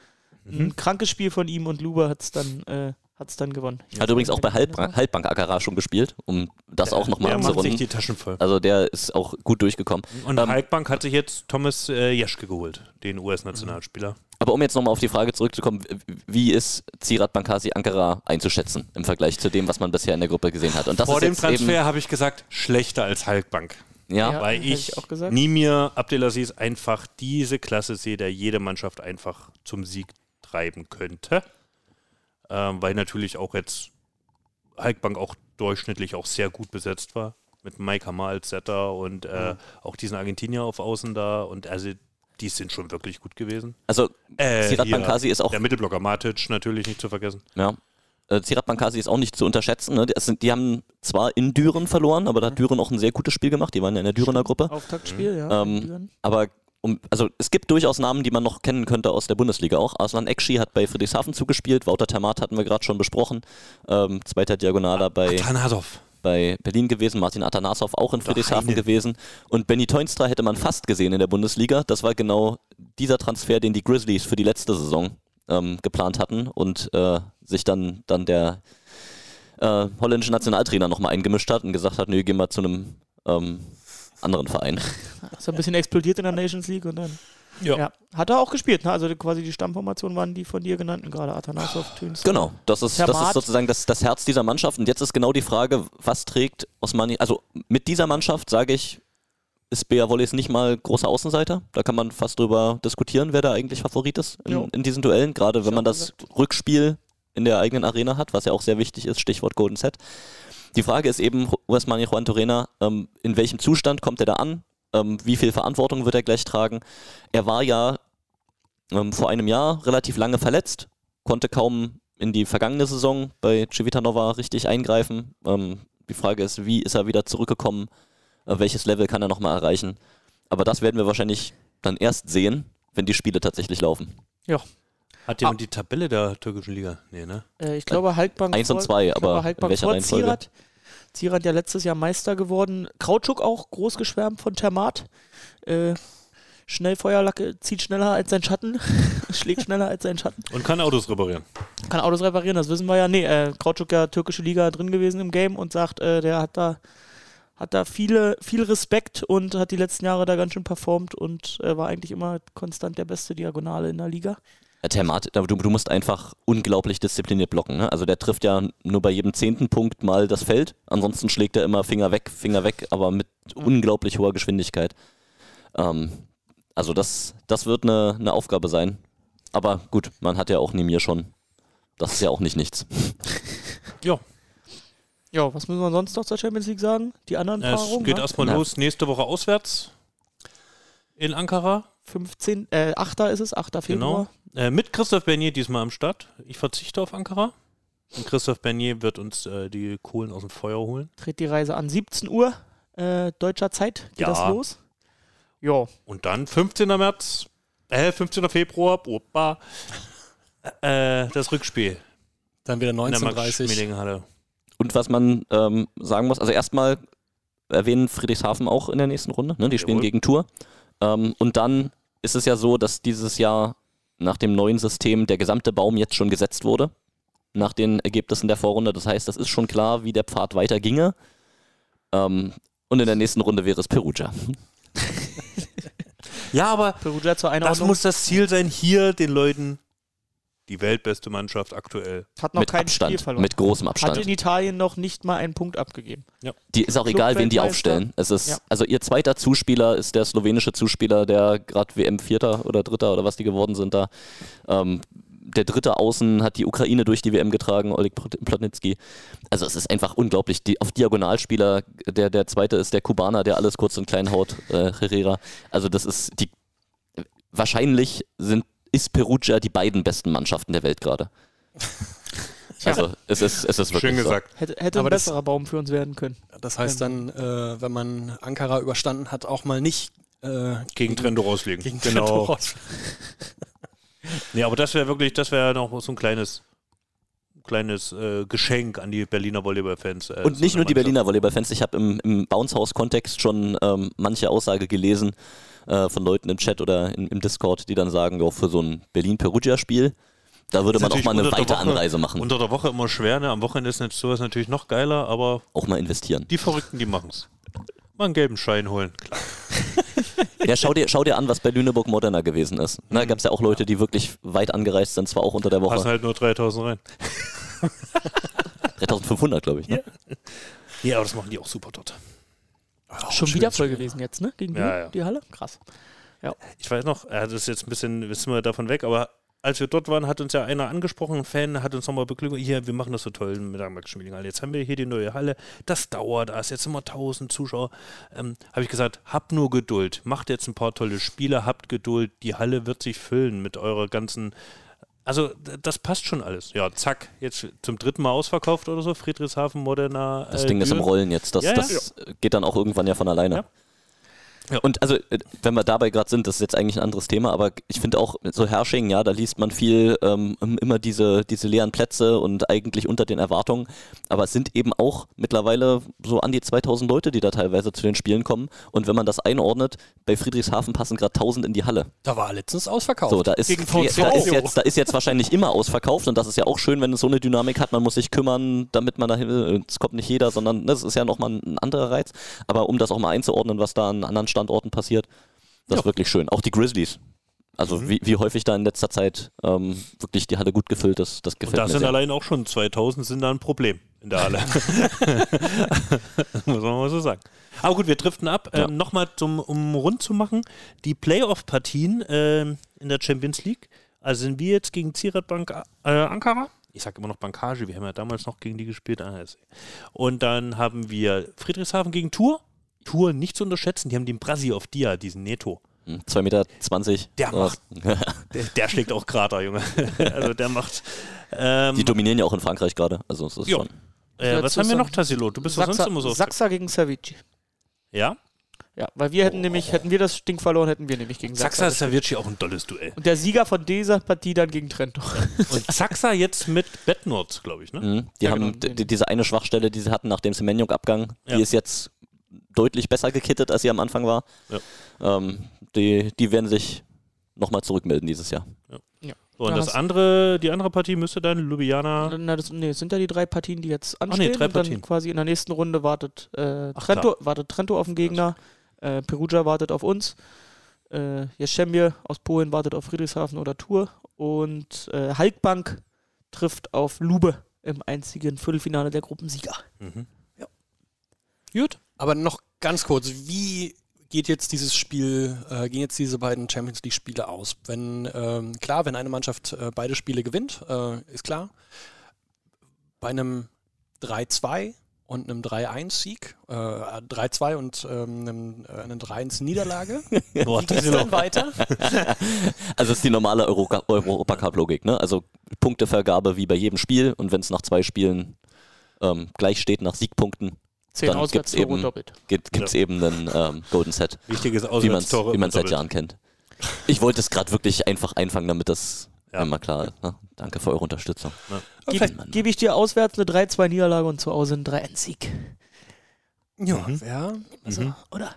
ein krankes Spiel von ihm und Lube hat es dann, äh, hat's dann gewonnen. Hat übrigens auch bei Halbbank, Halbbank Akara schon gespielt, um das auch nochmal Der macht sich die Taschen voll. Also der ist auch gut durchgekommen. Und Ähm, Halkbank hat sich jetzt Thomas äh, Jeschke geholt, den US-Nationalspieler. Aber um jetzt nochmal auf die Frage zurückzukommen, wie ist Zirat Bankasi Ankara einzuschätzen im Vergleich zu dem, was man bisher in der Gruppe gesehen hat? Und das Vor ist dem Transfer habe ich gesagt, schlechter als Halkbank. Eben, ja, Ja. Weil hätte ich, ich auch gesagt. Nimir Abdelaziz einfach diese Klasse sehe, der jede Mannschaft einfach zum Sieg treiben könnte. Ähm, weil natürlich auch jetzt Halkbank auch durchschnittlich auch sehr gut besetzt war. Mit Mike Hammer als Setter und äh, auch diesen Argentinier auf Außen da. Und also die sind schon wirklich gut gewesen. also Äh, Zirat hier, Bankasi ist auch Der Mittelblocker Matic natürlich nicht zu vergessen. Ja. Äh, Zirat Bankasi ist auch nicht zu unterschätzen. Ne? Die, sind, die haben zwar in Düren verloren, aber da hat Düren auch ein sehr gutes Spiel gemacht. Die waren ja in der Dürener Gruppe. Auftaktspiel, ja. Ähm. Aber um, also es gibt durchaus Namen, die man noch kennen könnte aus der Bundesliga auch. Arslan Ekshi hat bei Friedrichshafen zugespielt. Wouter Termat hatten wir gerade schon besprochen. Ähm, zweiter Diagonaler bei, bei Berlin gewesen. Martin Atanasow auch in Friedrichshafen Heine. gewesen. Und Benny Teunstra hätte man fast gesehen in der Bundesliga. Das war genau dieser Transfer, den die Grizzlies für die letzte Saison ähm, geplant hatten und äh, sich dann, dann der äh, holländische Nationaltrainer nochmal eingemischt hat und gesagt hat, nö, gehen wir zu einem ähm, anderen Verein. Ist ein bisschen explodiert in der Nations League und dann. Ja. Ja. Hat er auch gespielt, ne? Also quasi die Stammformation waren die von dir genannten, gerade Atanasov, Töns. Genau, das ist, das ist sozusagen das, das Herz dieser Mannschaft. Und jetzt ist genau die Frage, was trägt Osmani, also mit dieser Mannschaft sage ich, ist Bea Wolles nicht mal großer Außenseiter. Da kann man fast drüber diskutieren, wer da eigentlich Favorit ist in, in diesen Duellen. Gerade wenn man das Rückspiel in der eigenen Arena hat, was ja auch sehr wichtig ist, Stichwort Golden Set. Die Frage ist eben, Osmani Juan Torena, ähm, in welchem Zustand kommt er da an? Ähm, wie viel Verantwortung wird er gleich tragen? Er war ja ähm, vor einem Jahr relativ lange verletzt, konnte kaum in die vergangene Saison bei Civitanova richtig eingreifen. Ähm, die Frage ist, wie ist er wieder zurückgekommen? Äh, welches Level kann er nochmal erreichen? Aber das werden wir wahrscheinlich dann erst sehen, wenn die Spiele tatsächlich laufen. Hat jemand die Tabelle der türkischen Liga? Nee, ne? Äh, ich glaube, Halkbank. Eins und zwei, ich glaube, aber in Halkbank welcher vor Reihenfolge? Zierat. Zierat ja letztes Jahr Meister geworden. Krautschuk auch groß geschwärmt von Termat. Äh, Schnellfeuerlacke zieht schneller als sein Schatten, (laughs) schlägt schneller als sein Schatten. Und kann Autos reparieren. Kann Autos reparieren, das wissen wir ja. Nee, äh, Krautschuk ja türkische Liga drin gewesen im Game und sagt, äh, der hat da, hat da viele, viel Respekt und hat die letzten Jahre da ganz schön performt und äh, war eigentlich immer konstant der beste Diagonale in der Liga. Ja, Termat, du, du musst einfach unglaublich diszipliniert blocken. Ne? Also der trifft ja nur bei jedem zehnten Punkt mal das Feld. Ansonsten schlägt er immer Finger weg, Finger weg, aber mit unglaublich hoher Geschwindigkeit. Ähm, also das, das wird eine, eine Aufgabe sein. Aber gut, man hat ja auch Nemir schon. Das ist ja auch nicht nichts. (laughs) Ja, Ja, was müssen wir sonst noch zur Champions League sagen? Die anderen es Paarungen? geht ne? erstmal Ja. los nächste Woche auswärts in Ankara. 15, äh, 8. ist es, 8. Februar. Genau. Äh, mit Christoph Bernier diesmal am Start. Ich verzichte auf Ankara. Und Christoph Bernier wird uns äh, die Kohlen aus dem Feuer holen. Dreht die Reise an 17 Uhr äh, deutscher Zeit. Geht Ja. das los? Ja. Und dann 15. März, äh, 15. Februar, opa, äh, das Rückspiel Dann wieder in der 19.30 Max-Schmeling-Halle. Und was man ähm, sagen muss, also erstmal erwähnen Friedrichshafen auch in der nächsten Runde. Ne? Die spielen Jawohl. gegen Tour. Ähm, und dann ist es ja so, dass dieses Jahr nach dem neuen System der gesamte Baum jetzt schon gesetzt wurde. Nach den Ergebnissen der Vorrunde. Das heißt, das ist schon klar, wie der Pfad weiterginge. Ähm, und in der nächsten Runde wäre es Perugia. (laughs) Ja, aber das muss das Ziel sein, hier den Leuten die weltbeste Mannschaft aktuell. hat noch mit kein Spiel Abstand. verloren. Mit großem hat Abstand. in Italien noch nicht mal einen Punkt abgegeben. Die ist auch egal, wen die aufstellen. Es ist, Ja. Also ihr zweiter Zuspieler ist der slowenische Zuspieler, der gerade WM Vierter oder Dritter oder was die geworden sind da. Ähm, der dritte Außen hat die Ukraine durch die WM getragen, Oleg Plotnicki. Also es ist einfach unglaublich. Die, auf Diagonalspieler, der, der zweite ist der Kubaner, der alles kurz und klein haut, äh, Herrera. Also das ist die. Wahrscheinlich sind, ist Perugia die beiden besten Mannschaften der Welt gerade. (laughs) Also es ist, es ist wirklich Schön so. gesagt. Hätte, hätte Aber ein das- besserer Baum für uns werden können. Das heißt dann, äh, wenn man Ankara überstanden hat, auch mal nicht äh, Gegen Trendo rauslegen. gegen genau. Trento raus- (laughs) Nee, aber das wäre wirklich, das wäre noch so ein kleines, kleines äh, Geschenk an die Berliner Volleyballfans. Äh, Und so nicht nur die. Berliner Volleyballfans, ich habe im, im Bounce-House-Kontext schon ähm, manche Aussage gelesen äh, von Leuten im Chat oder in, im Discord, die dann sagen, jo, für so ein Berlin-Perugia-Spiel, da würde man auch mal eine weite Woche- Anreise machen. Unter der Woche immer schwer, ne? Am Wochenende ist sowas natürlich noch geiler, aber auch mal investieren. die Verrückten, die machen's. Mal einen gelben Schein holen. Klar. (laughs) Ja, schau dir, schau dir an, was bei Lüneburg moderner gewesen ist. Mhm. Da gab es ja auch Leute, die wirklich weit angereist sind, zwar auch unter der Passen Woche. halt nur 3000 rein. (laughs) 3500, glaube ich. Ne? Ja, aber das machen die auch super dort. Schon wieder voll gewesen jetzt, ne? Gegen Ja, die, ja. die Halle? Krass. Ich weiß noch, das ist jetzt ein bisschen, wissen wir davon weg, aber als wir dort waren, hat uns ja einer angesprochen, ein Fan, hat uns nochmal beglückwünscht, hier, wir machen das so toll mit der max halle Jetzt haben wir hier die neue Halle, das dauert, da ist jetzt immer 1000 Zuschauer. Ähm, Habe ich gesagt, habt nur Geduld, macht jetzt ein paar tolle Spiele, habt Geduld, die Halle wird sich füllen mit eurer ganzen, also das passt schon alles. Ja, zack, jetzt zum dritten Mal ausverkauft oder so, Friedrichshafen, Moderner. Das äh, Ding ist im Düren. Rollen jetzt. Das, Ja, ja. das geht dann auch irgendwann ja von alleine. Ja. Und also, äh, wenn wir dabei gerade sind, das ist jetzt eigentlich ein anderes Thema, aber ich finde auch so Hersching, ja, da liest man viel ähm, immer diese, diese leeren Plätze und eigentlich unter den Erwartungen. Aber es sind eben auch mittlerweile so an die 2000 Leute, die da teilweise zu den Spielen kommen. Und wenn man das einordnet, bei Friedrichshafen passen gerade 1000 in die Halle. Da war letztens ausverkauft. So, da ist, Gegen da, ist jetzt, da ist jetzt wahrscheinlich immer ausverkauft und das ist ja auch schön, wenn es so eine Dynamik hat. Man muss sich kümmern, damit man dahin, es kommt nicht jeder, sondern das ist ja nochmal ein anderer Reiz. Aber um das auch mal einzuordnen, was da an anderen Standorten passiert, das ist wirklich schön. Auch die Grizzlies. Also Mhm. wie, wie häufig da in letzter Zeit ähm, wirklich die Halle gut gefüllt ist, das Und gefällt da mir sind sehr. allein auch schon 2000 sind da ein Problem in der Halle. (laughs) Muss man mal so sagen. Aber gut, wir driften ab. Ja. Ähm, Nochmal, um rund zu machen, die Playoff-Partien ähm, in der Champions League. Also sind wir jetzt gegen Zierat Bank äh, Ankara. Ich sage immer noch Bankage, wir haben ja damals noch gegen die gespielt. Ah, ist- Und dann haben wir Friedrichshafen gegen Tour. Tour nicht zu unterschätzen, die haben den Brasi auf Dia, diesen Neto. Hm, 2,20 Meter. Der macht- (laughs) Der, der schlägt auch Krater, Junge. (laughs) also der macht. Ähm, die dominieren ja auch in Frankreich gerade. Also es ist Jo. schon. äh, was haben wir noch, Tassilo? Du bist doch sonst Sachsa, immer so Sachsa gegen Savici. Ja? Ja, weil wir hätten nämlich, hätten wir das Ding verloren, hätten wir nämlich gegen Saxa Sachsa. ist Savicii auch ein tolles Duell. Und der Sieger von dieser Partie dann gegen Trento. Und Saxa jetzt mit Bettnord, glaube ich, ne? Mhm. Die Ja, haben genau. diese eine Schwachstelle, die sie hatten nach dem Semenjuk-Abgang, Ja. die ist jetzt deutlich besser gekittet, als sie am Anfang war. Ja. Ähm, die, die werden sich nochmal zurückmelden dieses Jahr. So, und Ja, das andere, die andere Partie müsste dann Ljubljana. Na, das, nee, es sind ja die drei Partien, die jetzt nee, anstehen. drei und dann Partien. quasi in der nächsten Runde wartet, äh, Ach, Trento, wartet Trento auf den Gegner, äh, Perugia wartet auf uns, äh, Jeszczemie aus Polen wartet auf Friedrichshafen oder Tour und äh, Halkbank trifft auf Lube im einzigen Viertelfinale der Gruppensieger. Mhm. Gut. Aber noch ganz kurz, wie geht jetzt dieses Spiel, äh, gehen jetzt diese beiden Champions League-Spiele aus? Wenn, ähm, klar, wenn eine Mannschaft äh, beide Spiele gewinnt, äh, ist klar. Bei einem 3-2 und einem 3-1-Sieg, äh, 3-2 und ähm, einem, äh, einer 3-1-Niederlage, (laughs) Boah, wie geht's dann weiter? (laughs) Also es ist die normale Euro- Europacup-Logik. Ne? Also Punktevergabe wie bei jedem Spiel und wenn es nach zwei Spielen ähm, gleich steht nach Siegpunkten, Zehn Dann gibt's Auswärtstore eben- doppelt. gibt es eben einen ähm, Golden Set, Wichtiges wie man es Auswärtstore. seit. Jahren kennt. Ich wollte es gerade wirklich einfach einfangen, damit das Ja. immer klar ist. Ne? Danke für eure Unterstützung. Vielleicht- Gebe geb ich dir auswärts eine 3-2-Niederlage und zu Hause einen 3-1-Sieg. Ja, Mhm. ja Mhm. Oder?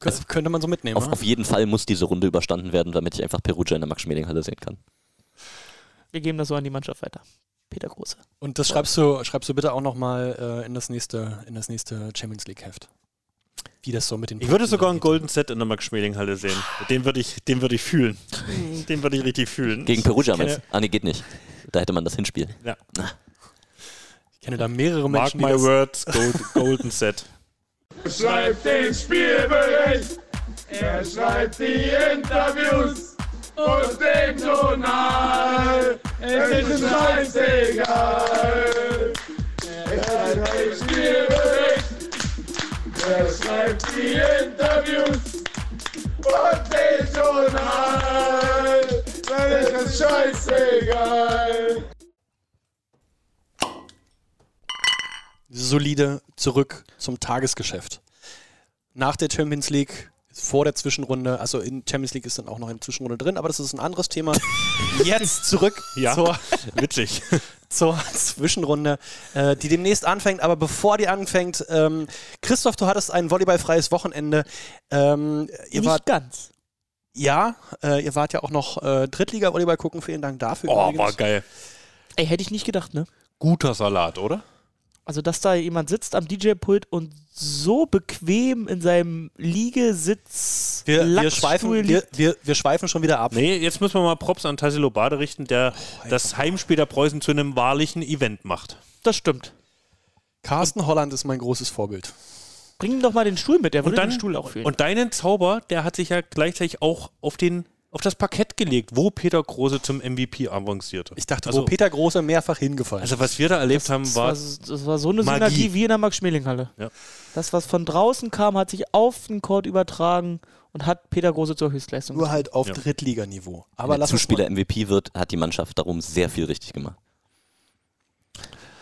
könnte, könnte man so mitnehmen. Auf, ne? auf jeden Fall muss diese Runde überstanden werden, damit ich einfach Perugia in der Max-Schmeling-Halle sehen kann. Wir geben das so an die Mannschaft weiter. Peter Große. Und das schreibst du, schreibst du bitte auch nochmal äh, in, das nächste, in das nächste Champions League-Heft. Wie das so mit den Ich würde sogar einen geht. Golden Set in der Max-Schmeling-Halle sehen. Den würde ich, den würde ich fühlen. Den würde ich richtig fühlen. Gegen Perugia meinst du? Ah, nee, geht nicht. Da hätte man das Hinspiel. Ich kenne da mehrere Mark Menschen, die my words, Gold, Golden Set. schreibt den Spielbericht, er schreibt die Interviews und den Journal. Es ist scheißegal. Er schreibt den Spielbericht, er schreibt die Interviews und den Journal. Es ist scheißegal. solide zurück zum Tagesgeschäft. Nach der Champions League vor der Zwischenrunde, also in Champions League ist dann auch noch eine Zwischenrunde drin, aber das ist ein anderes Thema. (laughs) Jetzt zurück Ja. zur, (laughs) Witzig. (laughs) zur Zwischenrunde, äh, die demnächst anfängt. Aber bevor die anfängt, ähm, Christoph, du hattest ein volleyballfreies Wochenende. Ähm, ihr Nicht wart, ganz. ja, äh, ihr wart ja auch noch äh, Drittliga-Volleyball gucken. Vielen Dank dafür. Oh, übrigens. war geil. Ey, hätte ich nicht gedacht, ne? Guter Salat, oder? Also, dass da jemand sitzt am DJ-Pult und so bequem in seinem Liegesitz Wir, wir, schweifen, liegt. wir, wir, wir schweifen schon wieder ab. Nee, jetzt müssen wir mal Props an Tassilo Bade richten, der das Heimspiel der Preußen zu einem wahrlichen Event macht. Das stimmt. Carsten Holland ist mein großes Vorbild. Bring ihm doch mal den Stuhl mit, der würde dann, den Stuhl auch fühlen. und deinen Zauber, der hat sich ja gleichzeitig auch auf den auf das Parkett gelegt, wo Peter Große zum MVP avancierte. Ich dachte, also, wo Peter Große mehrfach hingefallen also was wir da erlebt haben, das, war war, das war so eine Magie. Synergie wie in der Max-Schmeling-Halle. Ja. Das, was von draußen kam, hat sich auf den Court übertragen und hat Peter Große zur Höchstleistung Nur halt auf Ja. Drittliganiveau. Wenn Aber der uns Zuspieler MVP wird, hat die Mannschaft darum sehr viel richtig gemacht.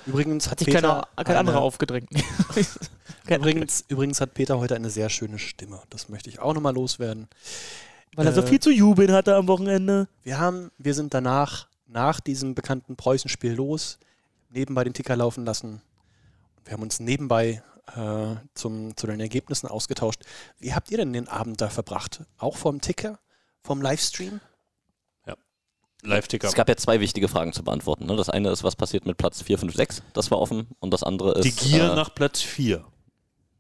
Übrigens hat, Hat sich Peter keiner, kein anderer aufgedrängt. (laughs) Übrigens, übrigens hat Peter heute eine sehr schöne Stimme. Das möchte ich auch nochmal loswerden. Weil er so Äh, viel zu jubeln hatte am Wochenende. Wir haben, wir sind danach, nach diesem bekannten Preußenspiel los, nebenbei den Ticker laufen lassen. Wir haben uns nebenbei äh, zum, zu den Ergebnissen ausgetauscht. Wie habt ihr denn den Abend da verbracht? Auch vom Ticker? Vom Livestream? Live-Ticker. Es gab ja zwei wichtige Fragen zu beantworten. Ne? Das eine ist, was passiert mit Platz 4, 5, 6? Das war offen. Und das andere ist. Die Gier äh, nach Platz 4.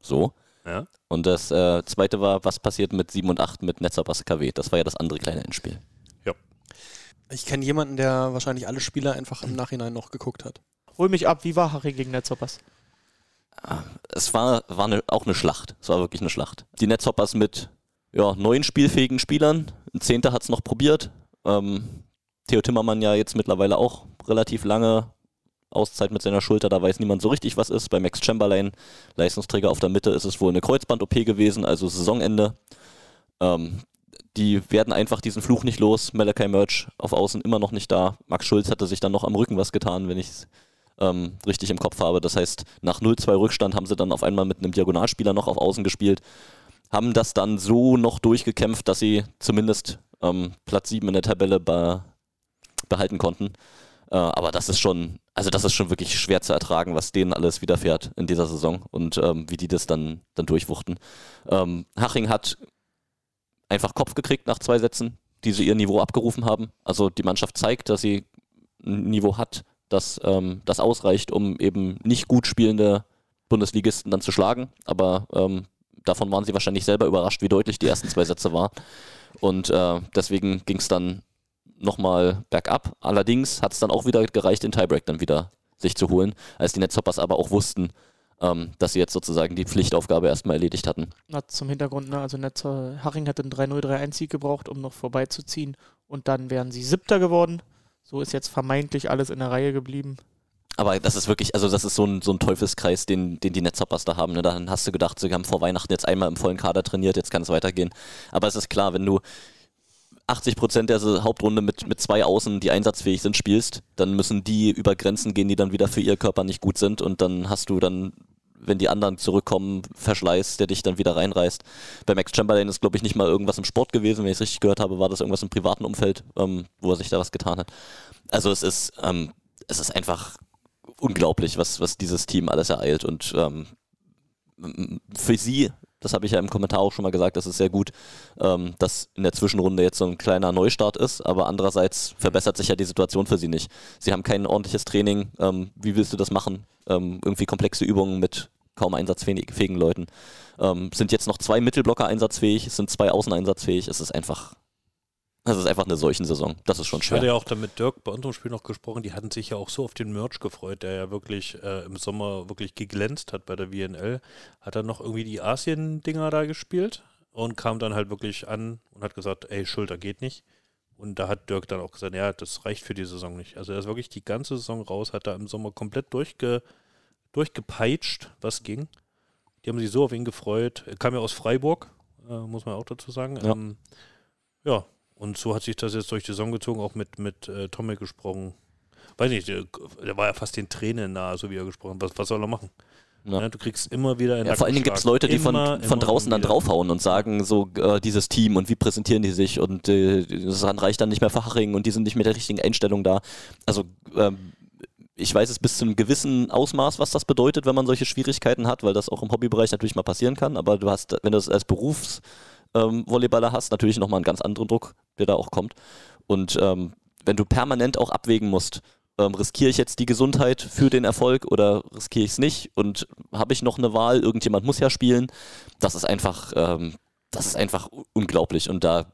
So. Ja. Und das äh, zweite war, was passiert mit 7 und 8 mit Netzerbas KW? Das war ja das andere kleine Endspiel. Ich kenne jemanden, der wahrscheinlich alle Spiele einfach im Nachhinein noch geguckt hat. Hol mich ab, wie war Haching gegen Netzoppers? Es war, war eine, auch eine Schlacht. Es war wirklich eine Schlacht. Die Netzhoppers mit ja, neun spielfähigen Spielern. Ein Zehnter hat es noch probiert. Ähm, Theo Timmermann ja jetzt mittlerweile auch relativ lange Auszeit mit seiner Schulter. Da weiß niemand so richtig, was ist. Bei Max Chamberlain, Leistungsträger auf der Mitte, ist es wohl eine Kreuzband-OP gewesen, also Saisonende. Ähm, die werden einfach diesen Fluch nicht los. Malachi Merch auf Außen immer noch nicht da. Max Schulz hatte sich dann noch am Rücken was getan, wenn ich es ähm, richtig im Kopf habe. Das heißt, nach 0-2 Rückstand haben sie dann auf einmal mit einem Diagonalspieler noch auf Außen gespielt, haben das dann so noch durchgekämpft, dass sie zumindest ähm, Platz 7 in der Tabelle be behalten konnten. Äh, aber das ist schon, also das ist schon wirklich schwer zu ertragen, was denen alles widerfährt in dieser Saison und ähm, wie die das dann, dann durchwuchten. Ähm, Haching hat einfach Kopf gekriegt nach zwei Sätzen, die sie ihr Niveau abgerufen haben. Also die Mannschaft zeigt, dass sie ein Niveau hat, das, ähm, das ausreicht, um eben nicht gut spielende Bundesligisten dann zu schlagen. Aber ähm, davon waren sie wahrscheinlich selber überrascht, wie deutlich die ersten zwei Sätze waren. Und äh, deswegen ging es dann nochmal bergab. Allerdings hat es dann auch wieder gereicht, den Tiebreak dann wieder sich zu holen, als die Netzhoppers aber auch wussten, ähm, dass sie jetzt sozusagen die Pflichtaufgabe erstmal erledigt hatten. Na, zum Hintergrund, ne, also Netzer, Haching hätte einen 3-0-3-1-Sieg gebraucht, um noch vorbeizuziehen. Und dann wären sie Siebter geworden. So ist jetzt vermeintlich alles in der Reihe geblieben. Aber das ist wirklich, also das ist so ein, so ein Teufelskreis, den, den die Netzhoppers da haben. Ne? Dann hast du gedacht, sie haben vor Weihnachten jetzt einmal im vollen Kader trainiert, jetzt kann es weitergehen. Aber es ist klar, wenn du 80 Prozent der Hauptrunde mit, mit zwei Außen, die einsatzfähig sind, spielst, dann müssen die über Grenzen gehen, die dann wieder für ihr Körper nicht gut sind. Und dann hast du dann, wenn die anderen zurückkommen, Verschleiß, der dich dann wieder reinreißt. Bei Max Chamberlain ist, glaube ich, nicht mal irgendwas im Sport gewesen. Wenn ich es richtig gehört habe, war das irgendwas im privaten Umfeld, ähm, wo er sich da was getan hat. Also es ist, ähm, es ist einfach unglaublich, was, was dieses Team alles ereilt. Und ähm, für sie, das habe ich ja im Kommentar auch schon mal gesagt, das ist sehr gut, ähm, dass in der Zwischenrunde jetzt so ein kleiner Neustart ist, aber andererseits verbessert sich ja die Situation für sie nicht. Sie haben kein ordentliches Training. Ähm, wie willst du das machen? Ähm, irgendwie komplexe Übungen mit kaum einsatzfähigen Leuten. Ähm, sind jetzt noch zwei Mittelblocker einsatzfähig, sind zwei Außen einsatzfähig. Es ist einfach, es ist einfach eine solchen Saison. Das ist schon Ich hatte ja auch dann mit Dirk bei unserem Spiel noch gesprochen, die hatten sich ja auch so auf den Merch gefreut, der ja wirklich äh, im Sommer wirklich geglänzt hat bei der WNL. Hat dann noch irgendwie die Asien-Dinger da gespielt und kam dann halt wirklich an und hat gesagt, ey, Schulter geht nicht. Und da hat Dirk dann auch gesagt, ja, das reicht für die Saison nicht. Also er ist wirklich die ganze Saison raus, hat da im Sommer komplett durchge, durchgepeitscht, was ging. Die haben sich so auf ihn gefreut. Er kam ja aus Freiburg, äh, muss man auch dazu sagen. Ja. Ähm, ja, und so hat sich das jetzt durch die Saison gezogen, auch mit, mit äh, Tomek gesprochen. Weiß nicht, der, der war ja fast den Tränen nahe, so wie er gesprochen hat. Was, was soll er machen? Ja. Ja, du kriegst immer wieder einen Ja, vor allen Dingen gibt es Leute, die von, Immer, von immer draußen dann draufhauen und sagen, so äh, dieses Team und wie präsentieren die sich und äh, das reicht dann nicht mehr für Haching und die sind nicht mit der richtigen Einstellung da. Also ähm, ich weiß es bis zu einem gewissen Ausmaß, was das bedeutet, wenn man solche Schwierigkeiten hat, weil das auch im Hobbybereich natürlich mal passieren kann. Aber du hast, wenn du das als Berufsvolleyballer hast, natürlich nochmal einen ganz anderen Druck, der da auch kommt. Und ähm, wenn du permanent auch abwägen musst, ähm, riskiere ich jetzt die Gesundheit für den Erfolg oder riskiere ich es nicht? Und habe ich noch eine Wahl? Irgendjemand muss ja spielen. Das ist einfach, ähm, das ist einfach unglaublich. Und da,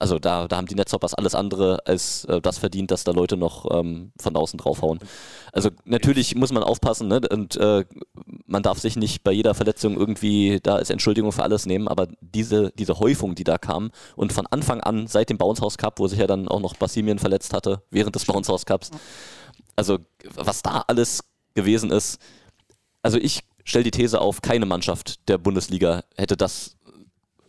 also da, da haben die Netzhoppers alles andere als äh, das verdient, dass da Leute noch ähm, von außen draufhauen. Also natürlich muss man aufpassen ne? und äh, man darf sich nicht bei jeder Verletzung irgendwie da als Entschuldigung für alles nehmen, aber diese, diese Häufung, die da kam und von Anfang an, seit dem Bounce House Cup, wo sich ja dann auch noch Basimien verletzt hatte, während des Bounce House Cups, also was da alles gewesen ist, also ich stelle die These auf, keine Mannschaft der Bundesliga hätte das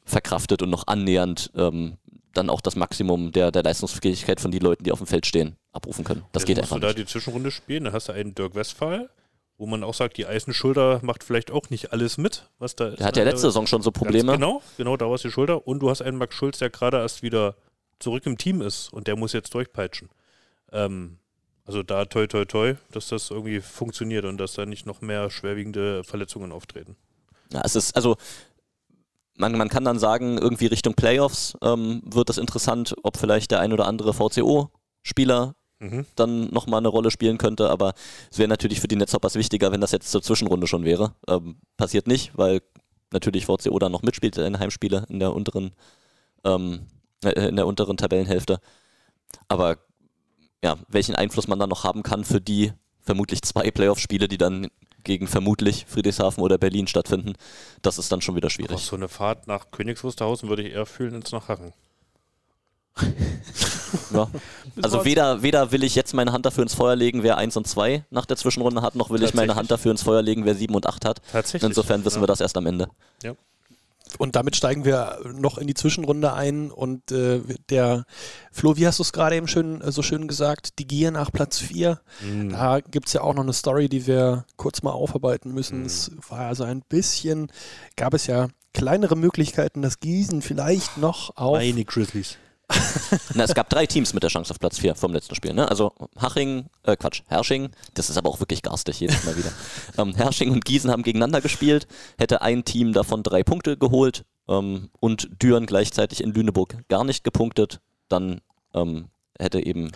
verkraftet und noch annähernd ähm, dann auch das Maximum der, der Leistungsfähigkeit von den Leuten, die auf dem Feld stehen, abrufen können. Das Jetzt geht einfach du da die Zwischenrunde spielen, dann hast du einen Dirk Westphal, wo man auch sagt, die Eisenschulter macht vielleicht auch nicht alles mit, was da ist. Der hat ja ne? letzte Saison schon so Probleme. Genau, genau, da war es die Schulter. Und du hast einen Max Schulz, der gerade erst wieder zurück im Team ist und der muss jetzt durchpeitschen. Ähm, also da toi toi toi, dass das irgendwie funktioniert und dass da nicht noch mehr schwerwiegende Verletzungen auftreten. Ja, es ist, also man, man kann dann sagen, irgendwie Richtung Playoffs ähm, wird das interessant, ob vielleicht der ein oder andere VCO-Spieler Mhm. dann nochmal eine Rolle spielen könnte, aber es wäre natürlich für die Netzhoppers wichtiger, wenn das jetzt zur Zwischenrunde schon wäre. Ähm, passiert nicht, weil natürlich VCO dann noch mitspielt in Heimspiele in der unteren, ähm, äh, in der unteren Tabellenhälfte. Aber ja, welchen Einfluss man dann noch haben kann für die vermutlich zwei Playoff-Spiele, die dann gegen vermutlich Friedrichshafen oder Berlin stattfinden, das ist dann schon wieder Auch schwierig. so eine Fahrt nach Königs würde ich eher fühlen als nach Hachen. (laughs) Ja. Also weder, weder will ich jetzt meine Hand dafür ins Feuer legen, wer 1 und 2 nach der Zwischenrunde hat, noch will ich meine. Hand dafür ins Feuer legen, wer 7 und 8 hat. Tatsächlich. Insofern wissen Ja. wir das erst am Ende. Und damit steigen wir noch in die Zwischenrunde ein und äh, der Flo, wie hast du es gerade eben schön, äh, so schön gesagt, die Gier nach Platz 4. Mhm. Da gibt es ja auch noch eine Story, die wir kurz mal aufarbeiten müssen. Mhm. Es war also ein bisschen, gab es ja kleinere Möglichkeiten, dass Gießen vielleicht noch auf Meine Grizzlies. (laughs) Na, es gab drei Teams mit der Chance auf Platz 4 vom letzten Spiel. Ne? Also Haching, äh Quatsch, Hersching, das ist aber auch wirklich garstig jedes Mal wieder. (laughs) ähm, Hersching und Gießen haben gegeneinander gespielt, hätte ein Team davon drei Punkte geholt ähm, und Düren gleichzeitig in Lüneburg gar nicht gepunktet, dann ähm, hätte eben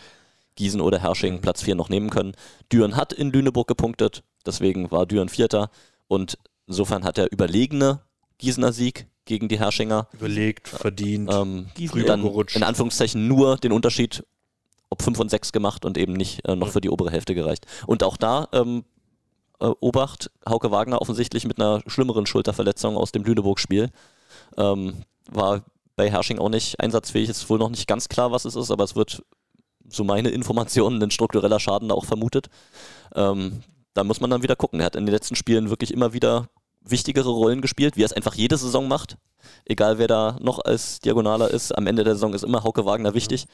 Gießen oder Hersching Platz 4 noch nehmen können. Düren hat in Lüneburg gepunktet, deswegen war Düren Vierter und insofern hat der überlegene Gießener Sieg gegen die Herrschinger Überlegt, verdient. ähm, Gießen dann gerutscht. in Anführungszeichen nur den Unterschied ob 5 und 6 gemacht und eben nicht äh, noch für die obere Hälfte gereicht. Und auch da ähm, äh, Obacht, Hauke Wagner offensichtlich mit einer schlimmeren Schulterverletzung aus dem Lüneburg-Spiel. Ähm, war bei Hersching auch nicht einsatzfähig, ist wohl noch nicht ganz klar, was es ist, aber es wird, so meine Informationen, ein struktureller Schaden da auch vermutet. Ähm, da muss man dann wieder gucken. Er hat in den letzten Spielen wirklich immer wieder wichtigere Rollen gespielt, wie er es einfach jede Saison macht. Egal wer da noch als Diagonaler ist, am Ende der Saison ist immer Hauke Wagner wichtig.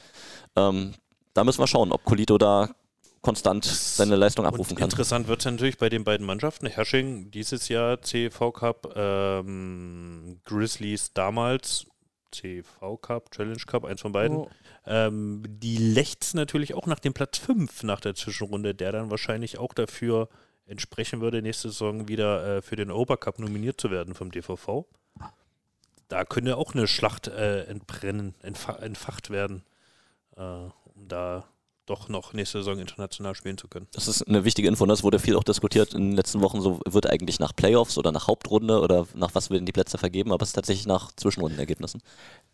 Ähm, da müssen wir schauen, ob Colito da konstant seine Leistung abrufen Und kann. interessant wird es natürlich bei den beiden Mannschaften. Hersching dieses Jahr CV Cup, ähm, Grizzlies damals CV Cup, Challenge Cup, eins von beiden. Oh. Ähm, die lechzen natürlich auch nach dem Platz 5 nach der Zwischenrunde, der dann wahrscheinlich auch dafür entsprechen würde, nächste Saison wieder äh, für den Obercup nominiert zu werden vom DVV. Da könnte auch eine Schlacht äh, entbrennen, entfa entfacht werden, äh, um da doch noch nächste Saison international spielen zu können. Das ist eine wichtige Info, ne? das wurde viel auch diskutiert in den letzten Wochen, so wird eigentlich nach Playoffs oder nach Hauptrunde oder nach was werden die Plätze vergeben, aber es ist tatsächlich nach Zwischenrundenergebnissen.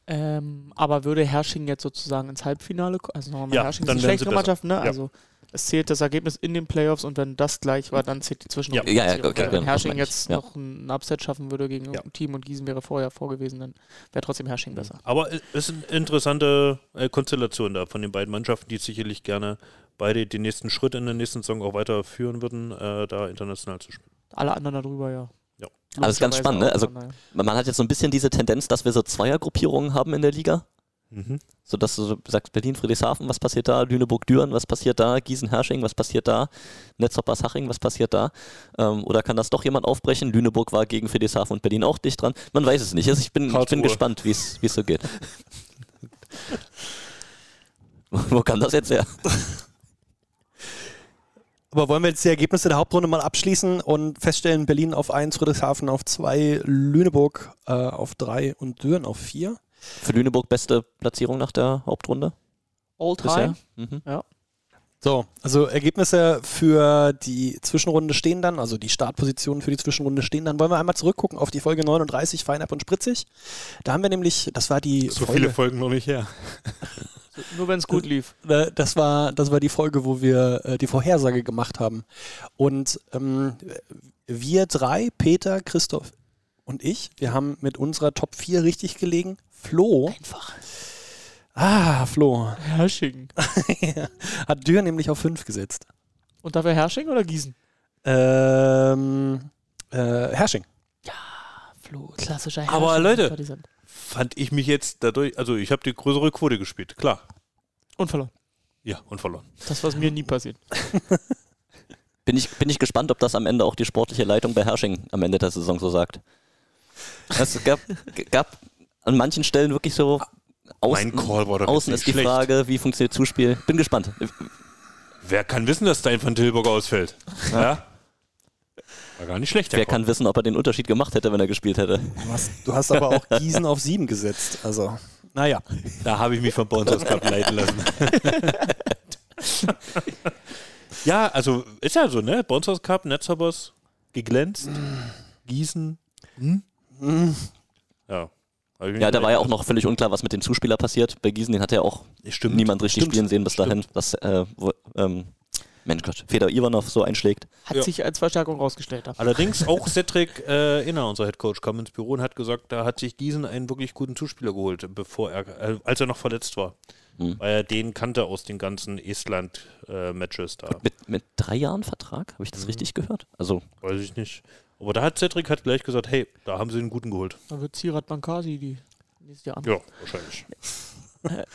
Ähm, aber würde Hersching jetzt sozusagen ins Halbfinale kommen? Also nochmal Ja, Hersching ist eine schlechtere. Mannschaft, ne? Ja. Also es zählt das Ergebnis in den Playoffs und wenn das gleich war, dann zählt die Zwischenrunde. Ja, ja, okay, Wenn genau, Hersching ich. jetzt Ja. noch ein Upset schaffen würde gegen Ja. ein Team und Gießen wäre vorher vorgewesen, dann wäre trotzdem Hersching besser. Aber es ist eine interessante äh, Konstellation da von den beiden Mannschaften, die sicherlich gerne beide den nächsten Schritt in der nächsten Saison auch weiterführen würden, äh, da international zu spielen. Alle anderen darüber, ja. Ja. Aber es ist ganz spannend, ne? Also. Man hat jetzt so ein bisschen diese Tendenz, dass wir so Zweiergruppierungen haben in der Liga. Mhm. Sodass du so sagst, Berlin, Friedrichshafen, was passiert da? Lüneburg, Düren, was passiert da? Gießen, Hersching, was passiert da? Netzhoppers, Haching, was passiert da? Ähm, oder kann das doch jemand aufbrechen? Lüneburg war gegen Friedrichshafen und Berlin auch dicht dran. Man weiß es nicht. Also ich bin, ich bin gespannt, wie es wie es so geht. (laughs) Wo kam das jetzt her? (laughs) Aber wollen wir jetzt die Ergebnisse der Hauptrunde mal abschließen und feststellen, Berlin auf 1, Friedrichshafen auf 2, Lüneburg äh, auf 3 und Düren auf 4? Für Lüneburg beste Platzierung nach der Hauptrunde All bisher? time. Mhm. So, also Ergebnisse für die Zwischenrunde stehen dann, also die Startpositionen für die Zwischenrunde stehen dann. Wollen wir einmal zurückgucken auf die Folge 39, Feinab und Spritzig. Da haben wir nämlich, das war die So Folge, viele Folgen noch nicht her. Nur wenn es gut lief. (laughs) Äh, Das war, das war die Folge, wo wir äh, die Vorhersage gemacht haben. Und ähm, wir drei, Peter, Christoph und ich, wir haben mit unserer Top 4 richtig gelegen. Flo. Einfach. Ah, Flo. Hersching. (laughs) Hat Dürr nämlich auf 5 gesetzt. Und dafür Hersching oder Gießen? Ähm, äh, Hersching. Flo, klassischer Hersching. Aber Leute. Fand ich mich jetzt dadurch, also ich habe die größere Quote gespielt, klar. Und verloren. Ja, und verloren. Das, was mir nie passiert. (laughs) (laughs) Bin ich, bin ich gespannt, ob das am Ende auch die sportliche Leitung bei Hersching am Ende der Saison so sagt. Es gab, gab an manchen Stellen wirklich so außen, Mein Call war doch außen jetzt ist die schlecht. Frage, wie funktioniert Zuspiel. Bin gespannt. Wer kann wissen, dass dein von Tilburg ausfällt? Ja? War gar nicht schlecht, Wer kann wissen, ob er den Unterschied gemacht hätte, wenn er gespielt hätte. Du hast, du hast aber auch Gießen auf 7 gesetzt. Also, naja. Da habe ich mich von Bonsers Cup leiten lassen. (laughs) ja, also ist ja so, ne? Bonsers Cup, Netzhoppers, geglänzt, Gießen. Hm? Ja. Ich mich Ja, da war ja auch noch völlig unklar, was mit dem Zuspieler passiert. Bei Gießen, den hat ja auch. Stimmt. niemand richtig Stimmt. spielen sehen bis dahin, dass äh, wo, ähm, Mensch Gott, Feder Ivanov so einschlägt. Hat Ja. sich als Verstärkung rausgestellt. Allerdings auch Cedric äh, Inner, unser Headcoach, kam ins Büro und hat gesagt, da hat sich Gießen einen wirklich guten Zuspieler geholt, bevor er, äh, als er noch verletzt war. Hm. Weil er den kannte aus den ganzen Estland-Matches da. Mit, mit drei Jahren Vertrag? Habe ich das Mhm. richtig gehört? Also, Weiß ich nicht. Aber da hat Cedric hat gleich gesagt, hey, da haben sie einen guten geholt. Da wird Zirat Bankasi die nächstes Jahr an. Ja, wahrscheinlich. (laughs)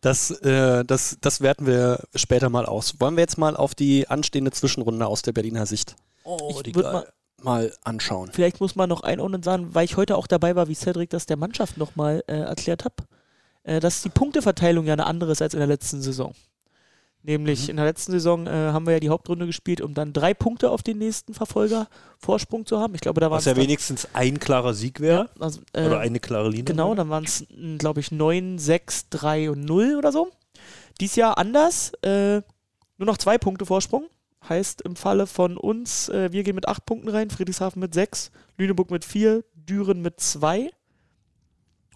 Das, äh, das, das werten wir später mal aus. Wollen wir jetzt mal auf die anstehende Zwischenrunde aus der Berliner Sicht ich würde mal, mal anschauen? vielleicht muss man noch einordnen sagen, weil ich heute auch dabei war, wie Cedric das der Mannschaft nochmal äh, erklärt hat, äh, dass die Punkteverteilung ja eine andere ist als in der letzten Saison. Nämlich Mhm. in der letzten Saison äh, haben wir ja die Hauptrunde gespielt, um dann drei Punkte auf den nächsten Verfolger Vorsprung zu haben. Ich glaube, da war Was ja wenigstens ein klarer Sieg wäre. also, äh, Oder eine klare Linie. Genau, dann waren es, glaube ich, 9, 6, 3 und 0 oder so. Dies Jahr anders, äh, nur noch zwei Punkte Vorsprung. Heißt im Falle von uns, äh, wir gehen mit 8 Punkten rein, Friedrichshafen mit 6, Lüneburg mit 4, Düren mit 2.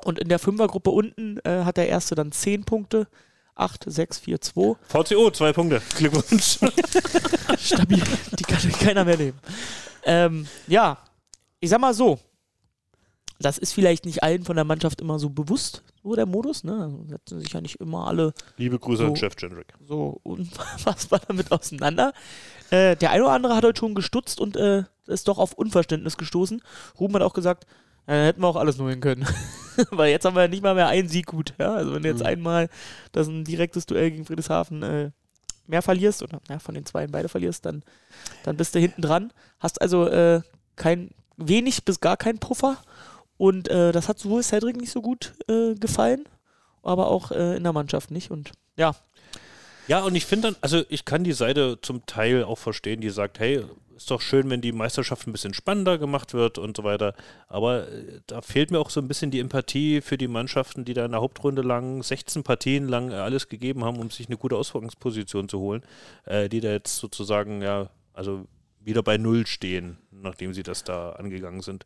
Und in der Fünfergruppe unten äh, hat der erste dann 10 Punkte. 8, 6, 4, 2. VCO, zwei Punkte. Glückwunsch. (laughs) Stabil, die kann keiner mehr nehmen. Ähm, ja, ich sag mal so. Das ist vielleicht nicht allen von der Mannschaft immer so bewusst, so der Modus. Ne? Setzen sich ja nicht immer alle Liebe Grüße So. an Jeff Jendrick. so unfassbar (laughs) damit auseinander. Äh, der eine oder andere hat heute schon gestutzt und äh, ist doch auf Unverständnis gestoßen. Ruben hat auch gesagt, dann hätten wir auch alles hin können. (laughs) Weil jetzt haben wir ja nicht mal mehr einen Sieg gut. Ja? Also wenn du jetzt Mhm. einmal das ein direktes Duell gegen Friedrichshafen äh, mehr verlierst oder ja, von den zwei beide verlierst, dann, dann bist du hinten dran. Hast also äh, kein wenig bis gar keinen Puffer. Und äh, das hat sowohl Cedric nicht so gut äh, gefallen, aber auch äh, in der Mannschaft nicht. Und ja, Ja, und ich finde dann, also ich kann die Seite zum Teil auch verstehen, die sagt, hey, ist doch schön, wenn die Meisterschaft ein bisschen spannender gemacht wird und so weiter. Aber äh, da fehlt mir auch so ein bisschen die Empathie für die Mannschaften, die da in der Hauptrunde lang, 16 Partien lang alles gegeben haben, um sich eine gute Ausgangsposition zu holen, äh, die da jetzt sozusagen, ja, also wieder bei Null stehen, nachdem sie das da angegangen sind.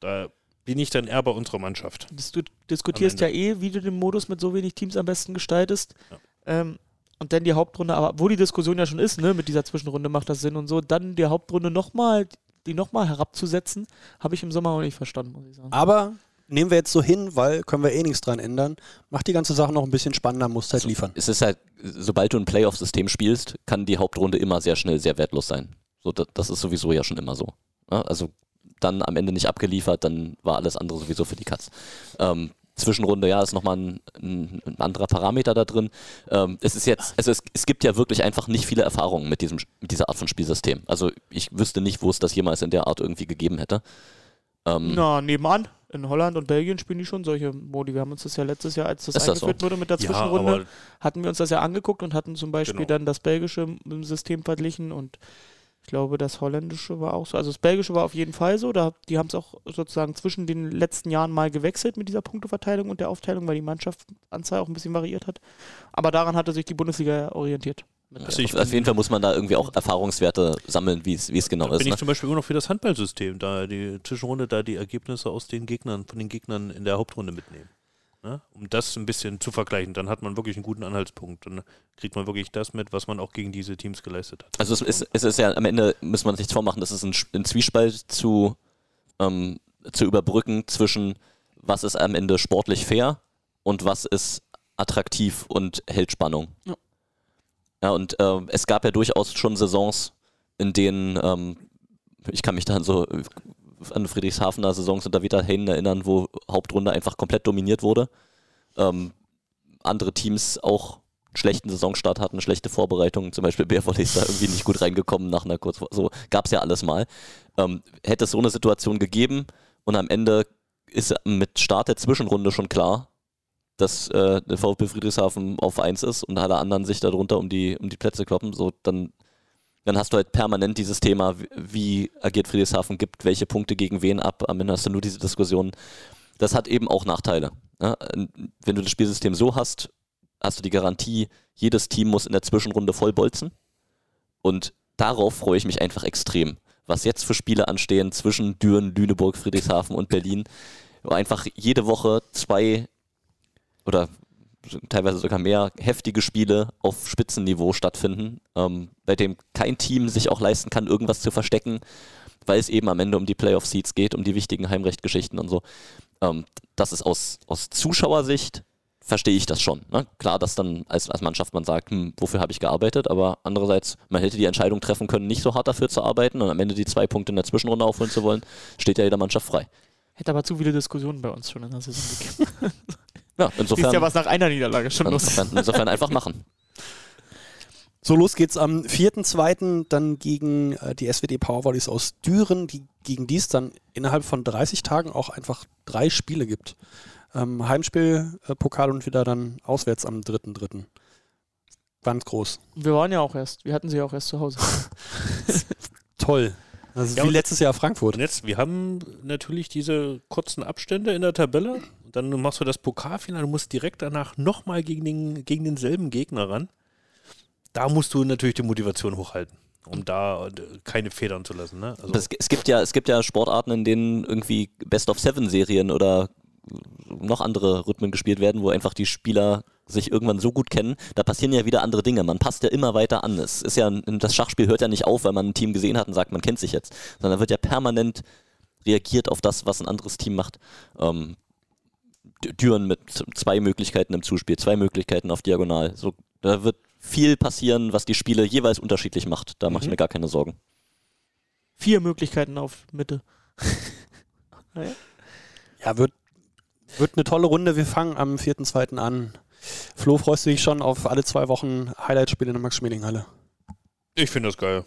Da bin ich dann eher bei unserer Mannschaft. Du diskutierst ja eh, wie du den Modus mit so wenig Teams am besten gestaltest. Ja. Ähm, und dann die Hauptrunde, aber wo die Diskussion ja schon ist, ne, mit dieser Zwischenrunde macht das Sinn und so, dann die Hauptrunde nochmal, die nochmal herabzusetzen, habe ich im Sommer auch nicht verstanden, muss ich sagen. Aber nehmen wir jetzt so hin, weil können wir eh nichts dran ändern. Macht die ganze Sache noch ein bisschen spannender, musst halt liefern. es ist halt, sobald du ein Playoff-System spielst, kann die Hauptrunde immer sehr schnell sehr wertlos sein. So, das, das ist sowieso ja schon immer so. Ja, also dann am Ende nicht abgeliefert, dann war alles andere sowieso für die Katz. Ähm, Zwischenrunde, ja, ist nochmal ein, ein, ein anderer Parameter da drin. Ähm, es ist jetzt, also es, es gibt ja wirklich einfach nicht viele Erfahrungen mit, diesem, mit dieser Art von Spielsystem. Also ich wüsste nicht, wo es das jemals in der Art irgendwie gegeben hätte. Ähm, Na, nebenan. In Holland und Belgien spielen die schon solche Modi. Wir haben uns das ja letztes Jahr, als das Ist das eingeführt so? wurde mit der Ja, Zwischenrunde, aber- hatten wir uns das ja angeguckt und hatten zum Beispiel Genau. dann das belgische System verglichen und ich glaube, das holländische war auch so. Also das belgische war auf jeden Fall so. Da, die haben es auch sozusagen zwischen den letzten Jahren mal gewechselt mit dieser Punkteverteilung und der Aufteilung, weil die Mannschaftsanzahl auch ein bisschen variiert hat. Aber daran hatte sich die Bundesliga orientiert. Also auf, auf jeden Fall muss man da irgendwie auch Erfahrungswerte sammeln, wie es wie es genau Da ist. bin ich Ne? zum Beispiel immer noch für das Handballsystem, da die Zwischenrunde, da die Ergebnisse aus den Gegnern, von den Gegnern in der Hauptrunde mitnehmen. Ne? Um das ein bisschen zu vergleichen, dann hat man wirklich einen guten Anhaltspunkt. Dann kriegt man wirklich das mit, was man auch gegen diese Teams geleistet hat. Also es ist, es ist ja am Ende, muss man sich nichts vormachen, das ist ein, ein Zwiespalt zu, ähm, zu überbrücken zwischen was ist am Ende sportlich fair und was ist attraktiv und hält Spannung. Ja. Ja, und ähm, es gab ja durchaus schon Saisons, in denen, ähm, ich kann mich da an so äh, an Friedrichshafener Saisons unter Vita Heinen erinnern, wo Hauptrunde einfach komplett dominiert wurde. Ähm, andere Teams auch einen schlechten Saisonstart hatten, schlechte Vorbereitungen, zum Beispiel Bärvolley ist da irgendwie nicht gut reingekommen nach einer kurz so gab es ja alles mal. Ähm, hätte es so eine Situation gegeben und am Ende ist mit Start der Zwischenrunde schon klar, dass äh, der VfB Friedrichshafen auf 1 ist und alle anderen sich darunter um die, um die Plätze kloppen, so dann, dann hast du halt permanent dieses Thema, wie, agiert Friedrichshafen, gibt welche Punkte gegen wen ab, am Ende hast du nur diese Diskussion. Das hat eben auch Nachteile. Ne? Wenn du das Spielsystem so hast, hast du die Garantie, jedes Team muss in der Zwischenrunde vollbolzen. Und darauf freue ich mich einfach extrem. Was jetzt für Spiele anstehen zwischen Düren, Lüneburg, Friedrichshafen und Berlin, wo einfach jede Woche zwei oder teilweise sogar mehr heftige Spiele auf Spitzenniveau stattfinden, ähm, bei dem kein Team sich auch leisten kann, irgendwas zu verstecken, weil es eben am Ende um die Playoff-Seeds geht, um die wichtigen Heimrechtgeschichten und so. Ähm, das ist aus, aus Zuschauersicht verstehe ich das schon. Ne? Klar, dass dann als, als Mannschaft man sagt, hm, wofür habe ich gearbeitet, aber andererseits, man hätte die Entscheidung treffen können, nicht so hart dafür zu arbeiten und am Ende die zwei Punkte in der Zwischenrunde aufholen zu wollen, steht ja jeder Mannschaft frei. Hätte aber zu viele Diskussionen bei uns schon in der Saison gegeben. (laughs) Ja, Siehst insofern, ja, was nach einer Niederlage schon los ist. insofern, insofern einfach machen. (laughs) So, los geht's am 4.2. dann gegen äh, die SWD Powervolleys aus Düren, die, gegen die es dann innerhalb von 30 Tagen auch einfach drei Spiele gibt. Ähm, Heimspiel, äh, Pokal und wieder dann auswärts am 3.3. Ganz groß. Wir waren ja auch erst, wir hatten sie ja auch erst zu Hause. (laughs) Toll. Das ist Ja, wie letztes Jahr Frankfurt. Und jetzt, wir haben natürlich diese kurzen Abstände in der Tabelle. Und dann machst du das Pokalfinale, du musst direkt danach nochmal gegen, den, gegen denselben Gegner ran. Da musst du natürlich die Motivation hochhalten, um da äh, keine Federn zu lassen. Ne? Also, Das, es, gibt ja, es gibt ja Sportarten, in denen irgendwie Best-of-Seven-Serien oder noch andere Rhythmen gespielt werden, wo einfach die Spieler sich irgendwann so gut kennen, da passieren ja wieder andere Dinge. Man passt ja immer weiter an. Es ist ja, das Schachspiel hört ja nicht auf, weil man ein Team gesehen hat und sagt, man kennt sich jetzt, sondern wird ja permanent reagiert auf das, was ein anderes Team macht. Ähm, Düren mit zwei Möglichkeiten im Zuspiel, zwei Möglichkeiten auf Diagonal. So, da wird viel passieren, was die Spiele jeweils unterschiedlich macht. Da mache ich Mhm. mir gar keine Sorgen. Vier Möglichkeiten auf Mitte. (laughs) Ja, wird, wird eine tolle Runde. Wir fangen am 4.2. an. Flo, freust du dich schon auf alle zwei Wochen Highlight-Spiele in der Max-Schmeling-Halle? ich finde das geil.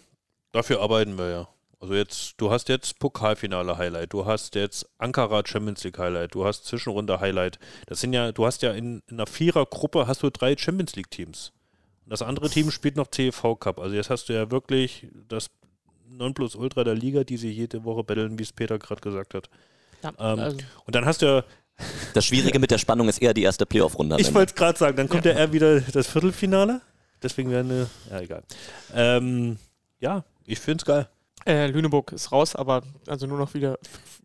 Dafür arbeiten wir ja. Also jetzt, du hast jetzt Pokalfinale-Highlight, du hast jetzt Ankara Champions League Highlight, du hast Zwischenrunde Highlight. Das sind ja, du hast ja in, in einer Vierergruppe hast du drei Champions League Teams. Und das andere Team spielt noch CFV Cup. Also jetzt hast du ja wirklich das Nonplusultra der Liga, die sich jede Woche betteln, wie es Peter gerade gesagt hat. Ja, Ähm, also, Und dann hast du ja, Das Schwierige mit der Spannung ist eher die erste Playoff-Runde. ich wollte es gerade sagen, dann kommt ja. eher wieder das Viertelfinale. Deswegen wäre eine, ja egal. Ähm, ja, ich finde es geil. Äh, Lüneburg ist raus, aber also nur noch wieder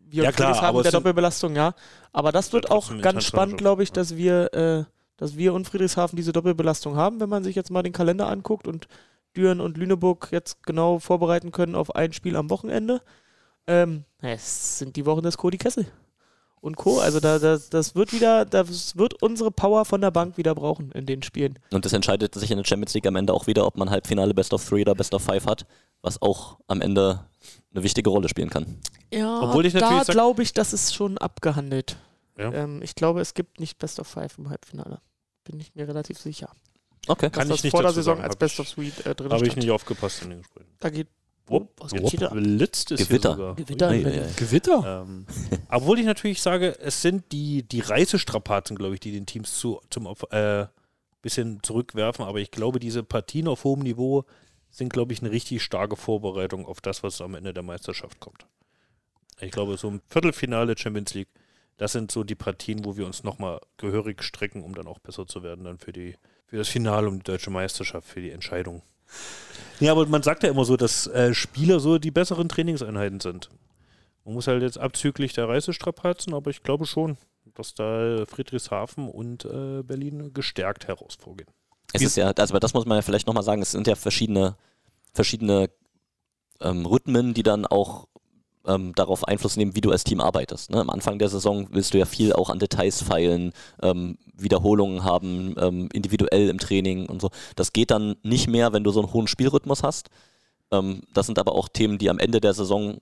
wir Ja, und klar, Friedrichshafen aber mit der Doppelbelastung, ja. Aber das wird Ja, auch ganz interessant spannend, glaube ich, dass wir, äh, dass wir und Friedrichshafen diese Doppelbelastung haben, wenn man sich jetzt mal den Kalender anguckt und Düren und Lüneburg jetzt genau vorbereiten können auf ein Spiel am Wochenende. Ähm, es sind die Wochen des Cody Kessel und Co. Also da, das, das wird wieder, das wird unsere Power von der Bank wieder brauchen in den Spielen. Und das entscheidet sich in der Champions League am Ende auch wieder, ob man Halbfinale Best of Three oder Best of Five hat, was auch am Ende eine wichtige Rolle spielen kann. Ja, Obwohl ich natürlich da glaube ich, das ist schon abgehandelt. Ja. Ähm, ich glaube, es gibt nicht Best of Five im Halbfinale. Bin ich mir relativ sicher. Okay. Kann ich das nicht vor der Saison sagen, als Best ich- of Suite äh, drin Habe ich nicht aufgepasst in den Gesprächen. Da geht Wupp, was jetzt geht hier da? blitzt es Gewitter. hier sogar. Gewitter ui, ui. Gewitter? Ähm, obwohl ich natürlich sage, es sind die, die Reisestrapazen, glaube ich, die den Teams zu, zum Op- äh, bisschen zurückwerfen. Aber ich glaube, diese Partien auf hohem Niveau sind, glaube ich, eine richtig starke Vorbereitung auf das, was am Ende der Meisterschaft kommt. Ich glaube, so ein Viertelfinale Champions League, das sind so die Partien, wo wir uns nochmal gehörig strecken, um dann auch besser zu werden, dann für, die, für das Finale um die deutsche Meisterschaft, für die Entscheidung. Ja, aber man sagt ja immer so, dass äh, Spieler so die besseren Trainingseinheiten sind. Man muss halt jetzt abzüglich der Reisestrapazen, aber ich glaube schon, dass da Friedrichshafen und äh, Berlin gestärkt heraus vorgehen. Es ist ja, also das muss man ja vielleicht nochmal sagen, es sind ja verschiedene, verschiedene ähm, Rhythmen, die dann auch ähm, darauf Einfluss nehmen, wie du als Team arbeitest. Ne? Am Anfang der Saison willst du ja viel auch an Details feilen, ähm, Wiederholungen haben, ähm, individuell im Training und so. Das geht dann nicht mehr, wenn du so einen hohen Spielrhythmus hast. Ähm, das sind aber auch Themen, die am Ende der Saison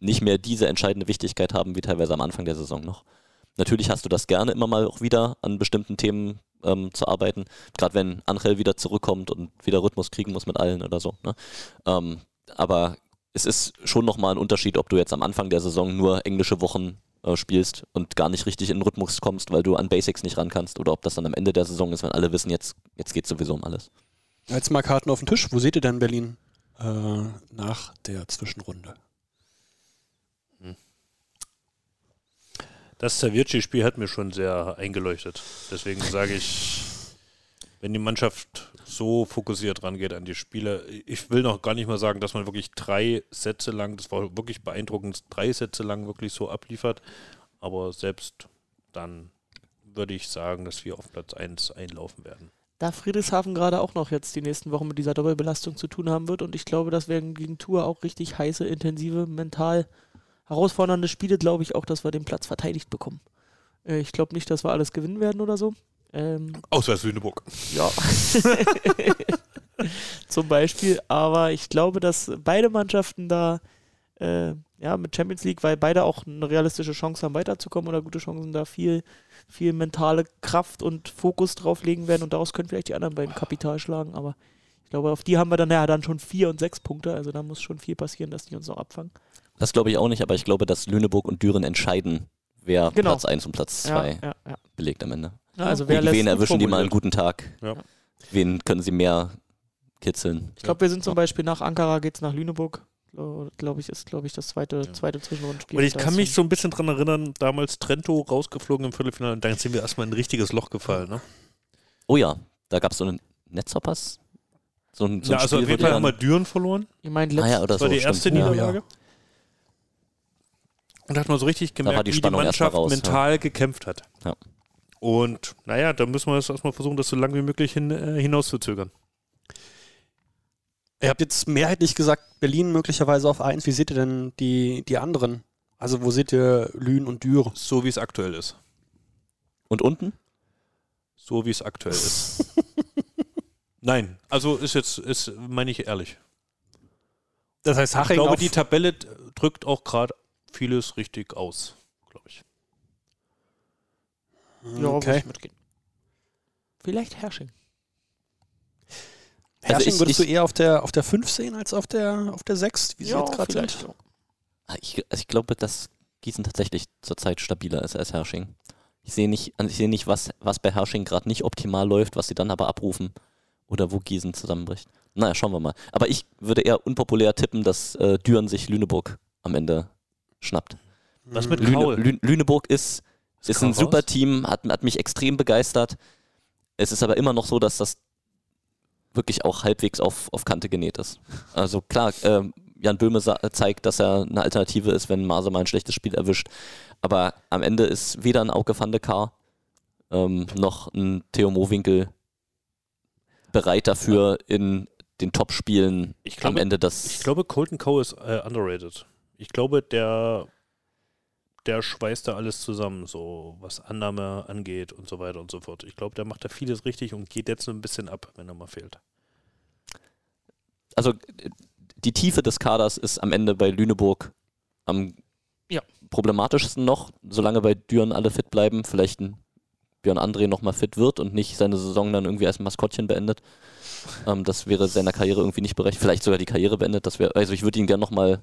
nicht mehr diese entscheidende Wichtigkeit haben, wie teilweise am Anfang der Saison noch. Natürlich hast du das gerne immer mal auch wieder an bestimmten Themen ähm, zu arbeiten. Gerade wenn Angel wieder zurückkommt und wieder Rhythmus kriegen muss mit allen oder so. Ne? Ähm, aber es ist schon nochmal ein Unterschied, ob du jetzt am Anfang der Saison nur englische Wochen äh, spielst und gar nicht richtig in den Rhythmus kommst, weil du an Basics nicht ran kannst, oder ob das dann am Ende der Saison ist, wenn alle wissen, jetzt, jetzt geht sowieso um alles. Jetzt mal Karten auf den Tisch. Wo seht ihr denn Berlin äh, nach der Zwischenrunde? Das Savierci-Spiel hat mir schon sehr eingeleuchtet. Deswegen sage ich, wenn die Mannschaft so fokussiert rangeht an die Spiele, ich will noch gar nicht mal sagen, dass man wirklich drei Sätze lang, das war wirklich beeindruckend, drei Sätze lang wirklich so abliefert. Aber selbst dann würde ich sagen, dass wir auf Platz 1 einlaufen werden. Da Friedrichshafen gerade auch noch jetzt die nächsten Wochen mit dieser Doppelbelastung zu tun haben wird und ich glaube, das werden gegen Tour auch richtig heiße, intensive, mental herausfordernde Spiele, glaube ich auch, dass wir den Platz verteidigt bekommen. Äh, ich glaube nicht, dass wir alles gewinnen werden oder so. Ähm, Auswärts Lüneburg. ja. (laughs) Zum Beispiel. Aber ich glaube, dass beide Mannschaften da äh, ja, mit Champions League, weil beide auch eine realistische Chance haben, weiterzukommen oder gute Chancen, da viel, viel mentale Kraft und Fokus drauf legen werden und daraus können vielleicht die anderen beiden Kapital schlagen. Aber ich glaube, auf die haben wir dann ja dann schon vier und sechs Punkte. Also da muss schon viel passieren, dass die uns noch abfangen. Das glaube ich auch nicht, aber ich glaube, dass Lüneburg und Düren entscheiden, wer Genau. Platz 1 und Platz 2 Ja, ja, ja. belegt am Ende. Ja, also wer wen erwischen die mal einen guten Tag? Ja. Wen können sie mehr kitzeln? Ich glaube, wir sind zum Beispiel nach Ankara, geht es nach Lüneburg. Glaube ich, ist, glaube ich, das zweite, zweite Zwischenrundenspiel. Und ich kann mich so ein bisschen dran erinnern, damals Trento rausgeflogen im Viertelfinale und dann sind wir erstmal in ein richtiges Loch gefallen. Ne? Oh ja, da gab es so einen Netzhoppers. So ein, so ja, ein also Spiel, auf jeden Fall haben wir Düren verloren. Ich meine, Ah ja, oder Das war so, die stimmt. erste Ja. Und da hat man so richtig gemerkt, die wie die Mannschaft raus, mental gekämpft hat. Ja. Und naja, da müssen wir jetzt erstmal versuchen, das so lange wie möglich hin, äh, hinauszuzögern. Ihr habt jetzt mehrheitlich gesagt, Berlin möglicherweise auf 1. Wie seht ihr denn die, die anderen? Also wo seht ihr Lünen und Düren? So wie es aktuell ist. Und unten? So wie es aktuell ist. (laughs) Nein, also ist jetzt, ist, meine ich ehrlich. Das heißt, Ich Haching glaube, auf, die Tabelle drückt auch gerade vieles richtig aus, glaube ich. Ja, okay. ich mitgehen. Vielleicht Hersching. Also Hersching ich- würdest ich- du eher auf der, auf der 5 sehen als auf der, auf der 6, wie sie jetzt gerade vielleicht. sind? ja. Ah, Ich, also ich glaube, dass Gießen tatsächlich zurzeit stabiler ist als Hersching. Ich sehe nicht, also ich sehe nicht, was, was bei Hersching gerade nicht optimal läuft, was sie dann aber abrufen oder wo Gießen zusammenbricht. Naja, schauen wir mal. Aber ich würde eher unpopulär tippen, dass äh, Düren sich Lüneburg am Ende schnappt. Was mit Lüne, Kaul? Lü Lüneburg ist, ist Kaul ein super? Team, hat, hat mich extrem begeistert. Es ist aber immer noch so, dass das wirklich auch halbwegs auf, auf Kante genäht ist. Also klar, ähm, Jan Böhme zeigt, dass er eine Alternative ist, wenn Mase mal ein schlechtes Spiel erwischt. Aber am Ende ist weder ein Auge van de Kar ähm, noch ein Theo Mowinkel bereit dafür, in den Top-Spielen Ich am Ende das. Ich glaube, Colton Coe ist äh, underrated. Ich glaube, der, der schweißt da alles zusammen, so was Annahme angeht und so weiter und so fort. Ich glaube, der macht da vieles richtig und geht jetzt so ein bisschen ab, wenn er mal fehlt. also die Tiefe des Kaders ist am Ende bei Lüneburg am Ja. problematischsten noch, solange bei Düren alle fit bleiben, vielleicht ein Björn André nochmal fit wird und nicht seine Saison dann irgendwie als Maskottchen beendet. Ähm, das wäre seiner Karriere irgendwie nicht berechtigt. Vielleicht sogar die Karriere beendet. Das wäre, also ich würde ihn gerne nochmal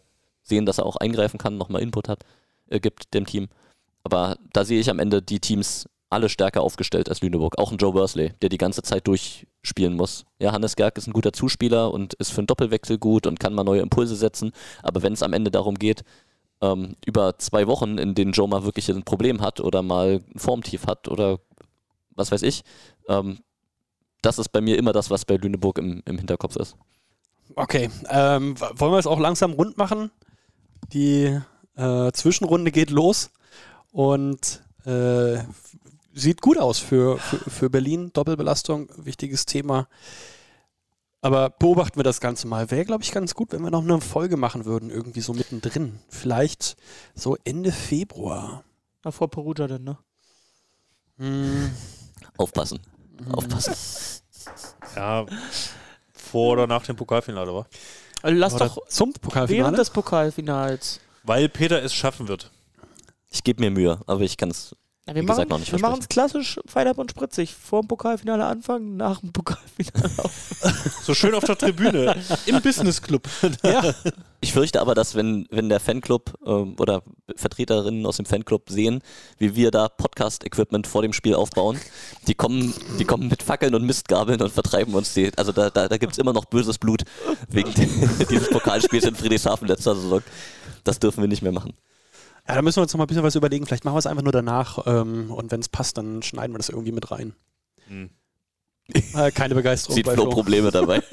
sehen, dass er auch eingreifen kann, nochmal Input hat, äh, gibt dem Team. Aber da sehe ich am Ende die Teams alle stärker aufgestellt als Lüneburg. Auch ein Joe Worsley, der die ganze Zeit durchspielen muss. Ja, Hannes Gerg ist ein guter Zuspieler und ist für einen Doppelwechsel gut und kann mal neue Impulse setzen. Aber wenn es am Ende darum geht, ähm, über zwei Wochen, in denen Joe mal wirklich ein Problem hat oder mal ein Formtief hat oder was weiß ich, ähm, das ist bei mir immer das, was bei Lüneburg im, im Hinterkopf ist. Okay, ähm, wollen wir es auch langsam rund machen? Die äh, Zwischenrunde geht los und äh, sieht gut aus für, für, für Berlin. Doppelbelastung, wichtiges Thema. Aber beobachten wir das Ganze mal. Wäre, glaube ich, ganz gut, wenn wir noch eine Folge machen würden, irgendwie so mittendrin. Vielleicht so Ende Februar. Na, vor Perugia denn, ne? Hm, Aufpassen. Aufpassen. Ja, vor oder nach dem Pokalfinale, war. Also lass oder doch zum Pokalfinale. während des Pokalfinals. Weil Peter es schaffen wird. Ich gebe mir Mühe, aber ich kann es Ja, wir Wie machen gesagt, noch nicht wir machen es klassisch feinab und spritzig. Vor dem Pokalfinale anfangen, nach dem Pokalfinale (laughs) auf. So schön auf der Tribüne. Im Business Club. ja. Ich fürchte aber, dass wenn, wenn der Fanclub ähm, oder Vertreterinnen aus dem Fanclub sehen, wie wir da Podcast-Equipment vor dem Spiel aufbauen, die kommen, die kommen mit Fackeln und Mistgabeln und vertreiben uns die. Also da, da, da gibt es immer noch böses Blut wegen (laughs) dieses Pokalspiels in Friedrichshafen letzter Saison. Das dürfen wir nicht mehr machen. Ja, da müssen wir uns noch mal ein bisschen was überlegen. Vielleicht machen wir es einfach nur danach ähm, und wenn es passt, dann schneiden wir das irgendwie mit rein. Hm. Äh, keine Begeisterung Sieht bei Flo. Probleme dabei.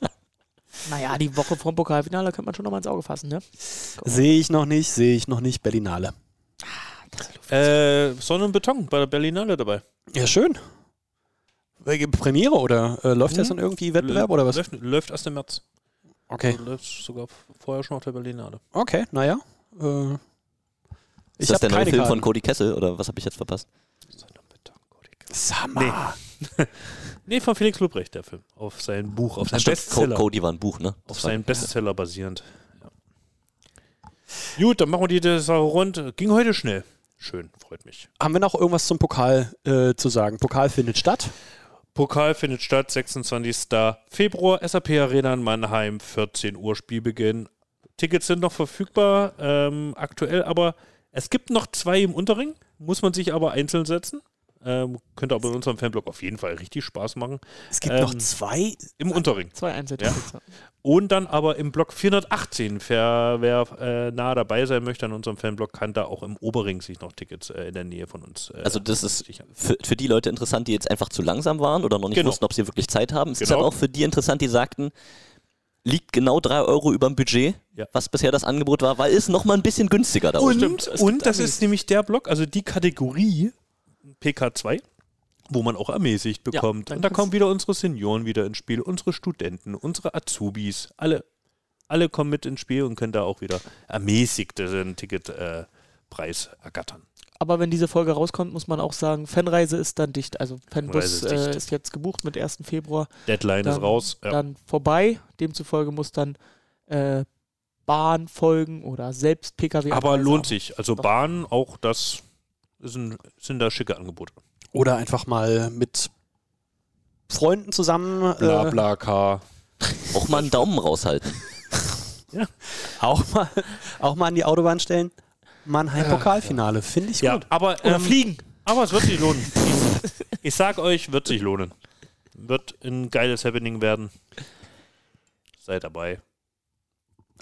(laughs) naja, die Woche vor dem Pokalfinale könnte man schon noch mal ins Auge fassen, ne? Sehe ich noch nicht, sehe ich noch nicht. Berlinale. Äh, Sonne und Beton bei der Berlinale dabei. Ja, schön. Welche Premiere oder äh, läuft das Mhm. dann irgendwie Wettbewerb oder was? Läuft, läuft erst im März. Okay, Also läuft sogar vorher schon auf der Berlinale. okay, naja. Äh, Ist ich das der neue Film von Karten. Cody Kessel oder was habe ich jetzt verpasst? Sag (laughs) mal. Nee, von Felix Lubrecht, der Film. Auf sein Buch, auf sein Bestseller. Co- Cody war ein Buch, ne? auf Das seinen Bestseller basierend. Ja. Gut, dann machen wir die das Sache rund. Ging heute schnell. Schön, freut mich. Haben wir noch irgendwas zum Pokal äh, zu sagen? Pokal findet statt. Pokal findet statt, 26. Februar, SAP Arena in Mannheim, 14 Uhr Spielbeginn. Tickets sind noch verfügbar, ähm, aktuell, aber es gibt noch zwei im Unterring, muss man sich aber einzeln setzen. Ähm, könnte aber in unserem Fanblog auf jeden Fall richtig Spaß machen. Es gibt Ähm, noch zwei. Im Unterring. Zwei Einsätze. Und dann aber im Block 418, wer, wer äh, nah dabei sein möchte an unserem Fanblog, kann da auch im Oberring sich noch Tickets äh, in der Nähe von uns äh, Also das ist für, für die Leute interessant, die jetzt einfach zu langsam waren oder noch nicht Genau. wussten, ob sie wirklich Zeit haben. Es ist Genau. aber auch für die interessant, die sagten, liegt genau 3 Euro über dem Budget, Ja. was bisher das Angebot war, weil es nochmal ein bisschen günstiger da Und, unten. und das ist nämlich der Block, also die Kategorie PK2, wo man auch ermäßigt bekommt. dann und da kommen wieder unsere Senioren wieder ins Spiel, unsere Studenten, unsere Azubis, alle, alle kommen mit ins Spiel und können da auch wieder ermäßigt den Ticketpreis äh, ergattern. Aber wenn diese Folge rauskommt, muss man auch sagen, Fanreise ist dann dicht. Also Fanbus Fanreise ist äh, ist jetzt gebucht mit 1. Februar. Deadline Dann- ist raus. Ja. Dann vorbei. Demzufolge muss dann äh, Bahn folgen oder selbst Pkw. Aber lohnt haben. sich. Also Doch. Bahn, auch das sind, sind da schicke Angebote. Oder einfach mal mit Freunden zusammen. Bla Äh, bla K. (laughs) Auch mal einen Daumen raushalten. auch, mal, auch mal an die Autobahn stellen. Mannheim Pokalfinale. Finde ich Ja, gut. aber, Oder ähm, fliegen. aber es wird sich lohnen. Ich, ich sag euch, wird sich lohnen. Wird ein geiles Happening werden. Seid dabei.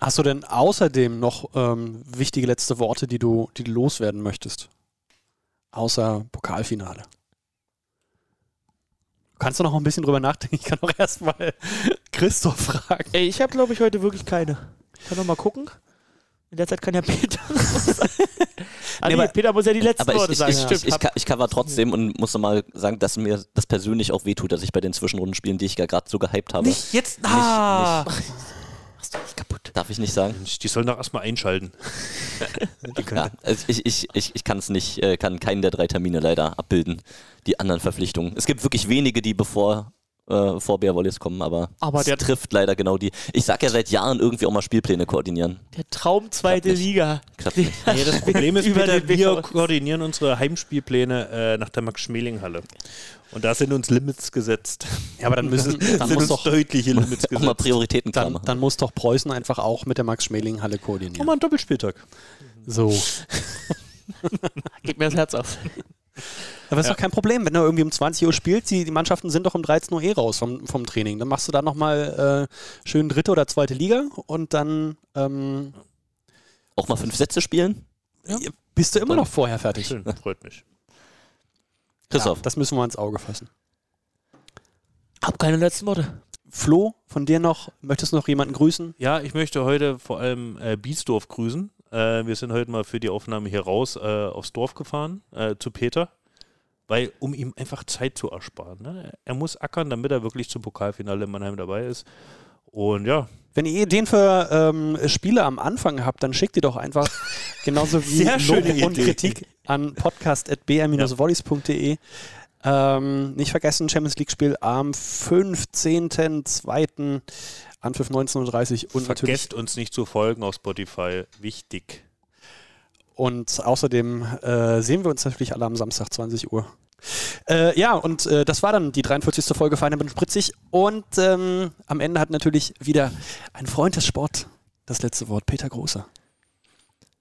Hast du denn außerdem noch ähm, wichtige letzte Worte, die du, die du loswerden möchtest? Außer Pokalfinale. Kannst du noch ein bisschen drüber nachdenken? Ich kann auch erstmal (laughs) Christoph fragen. Ey, ich habe, glaube ich, heute wirklich keine. Ich kann noch mal gucken. In der Zeit kann ja (laughs) Peter. (laughs) ah, Nee, nee, aber- Peter muss ja die letzten Aber ich, Worte ich, sagen. ich, ich, Stimmt, ich, ich, ich cover trotzdem und muss nochmal sagen, dass mir das persönlich auch wehtut, dass ich bei den Zwischenrundenspielen, die ich ja gerade so gehypt habe, Nicht jetzt. Ah. (laughs) Machst du nicht kaputt. darf ich nicht sagen. Die sollen doch erstmal einschalten. Ja, also ich, ich, ich, ich kann es nicht, äh, kann keinen der drei Termine leider abbilden. Die anderen Verpflichtungen. Es gibt wirklich wenige, die bevor äh, vor Bär kommen, aber, Aber es der- trifft leider genau die. Ich sag ja seit Jahren irgendwie auch mal Spielpläne koordinieren. Der Traum zweite. Liga. (laughs) Nee, das Problem ist, Über wir koordinieren unsere Heimspielpläne äh, nach der Max-Schmeling-Halle. Und da sind uns Limits gesetzt. Ja, aber dann müssen, (laughs) dann sind muss uns doch, deutliche Limits Auch mal gesetzt. Prioritäten klar dann, dann muss doch Preußen einfach auch mit der Max-Schmeling-Halle koordinieren. mal einen Doppelspieltag. So. (laughs) Geht mir das Herz auf. Aber ist doch kein Problem, wenn du irgendwie um 20 Uhr spielst, die, die Mannschaften sind doch um 13 Uhr eh raus vom, vom Training. Dann machst du da nochmal äh, schön dritte oder zweite Liga und dann ähm, Auch mal fünf Sätze spielen? bist du immer noch vorher fertig. Schön, freut mich. Christoph. Ja, das müssen wir ins Auge fassen. Hab keine letzten Worte. Flo, von dir noch, möchtest du noch jemanden grüßen? Ja, ich möchte heute vor allem äh, Biesdorf grüßen. Äh, wir sind heute mal für die Aufnahme hier raus äh, aufs Dorf gefahren, äh, zu Peter, weil um ihm einfach Zeit zu ersparen. Ne? Er muss ackern, damit er wirklich zum Pokalfinale in Mannheim dabei ist. Und ja, Wenn ihr Ideen für ähm, Spiele am Anfang habt, dann schickt die doch einfach (laughs) genauso wie Lob und. Kritik an podcast.br-volleys.de. Ähm, nicht vergessen, Champions League-Spiel am 15.02. Anpfiff 19.30 Uhr und vergesst uns nicht zu folgen auf Spotify. Wichtig. Und außerdem äh, sehen wir uns natürlich alle am Samstag 20 Uhr. Äh, ja, und äh, das war dann die 43. Folge Feine und Spritzig. Und ähm, am Ende hat natürlich wieder ein Freund des Sport das letzte Wort, Peter Großer.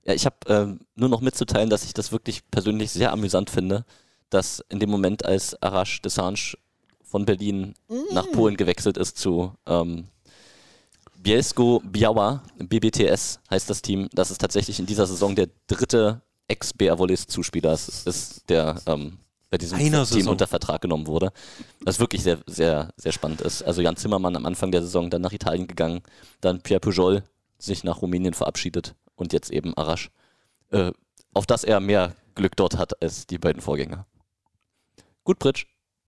Ja, ich habe ähm, nur noch mitzuteilen, dass ich das wirklich persönlich sehr amüsant finde, dass in dem Moment, als Arash Desange von Berlin nach Polen gewechselt ist zu ähm, Bielsko Biała, BBTS heißt das Team, dass es tatsächlich in dieser Saison der dritte Ex-BR Volleys Zuspieler ist, ist, der ähm, bei diesem Einer Team Saison. unter Vertrag genommen wurde. Was wirklich sehr, sehr, sehr spannend ist. Also Jan Zimmermann am Anfang der Saison dann nach Italien gegangen, dann Pierre Pujol sich nach Rumänien verabschiedet und jetzt eben Arash. Äh, auf das er mehr Glück dort hat als die beiden Vorgänger. Gut, Pritsch.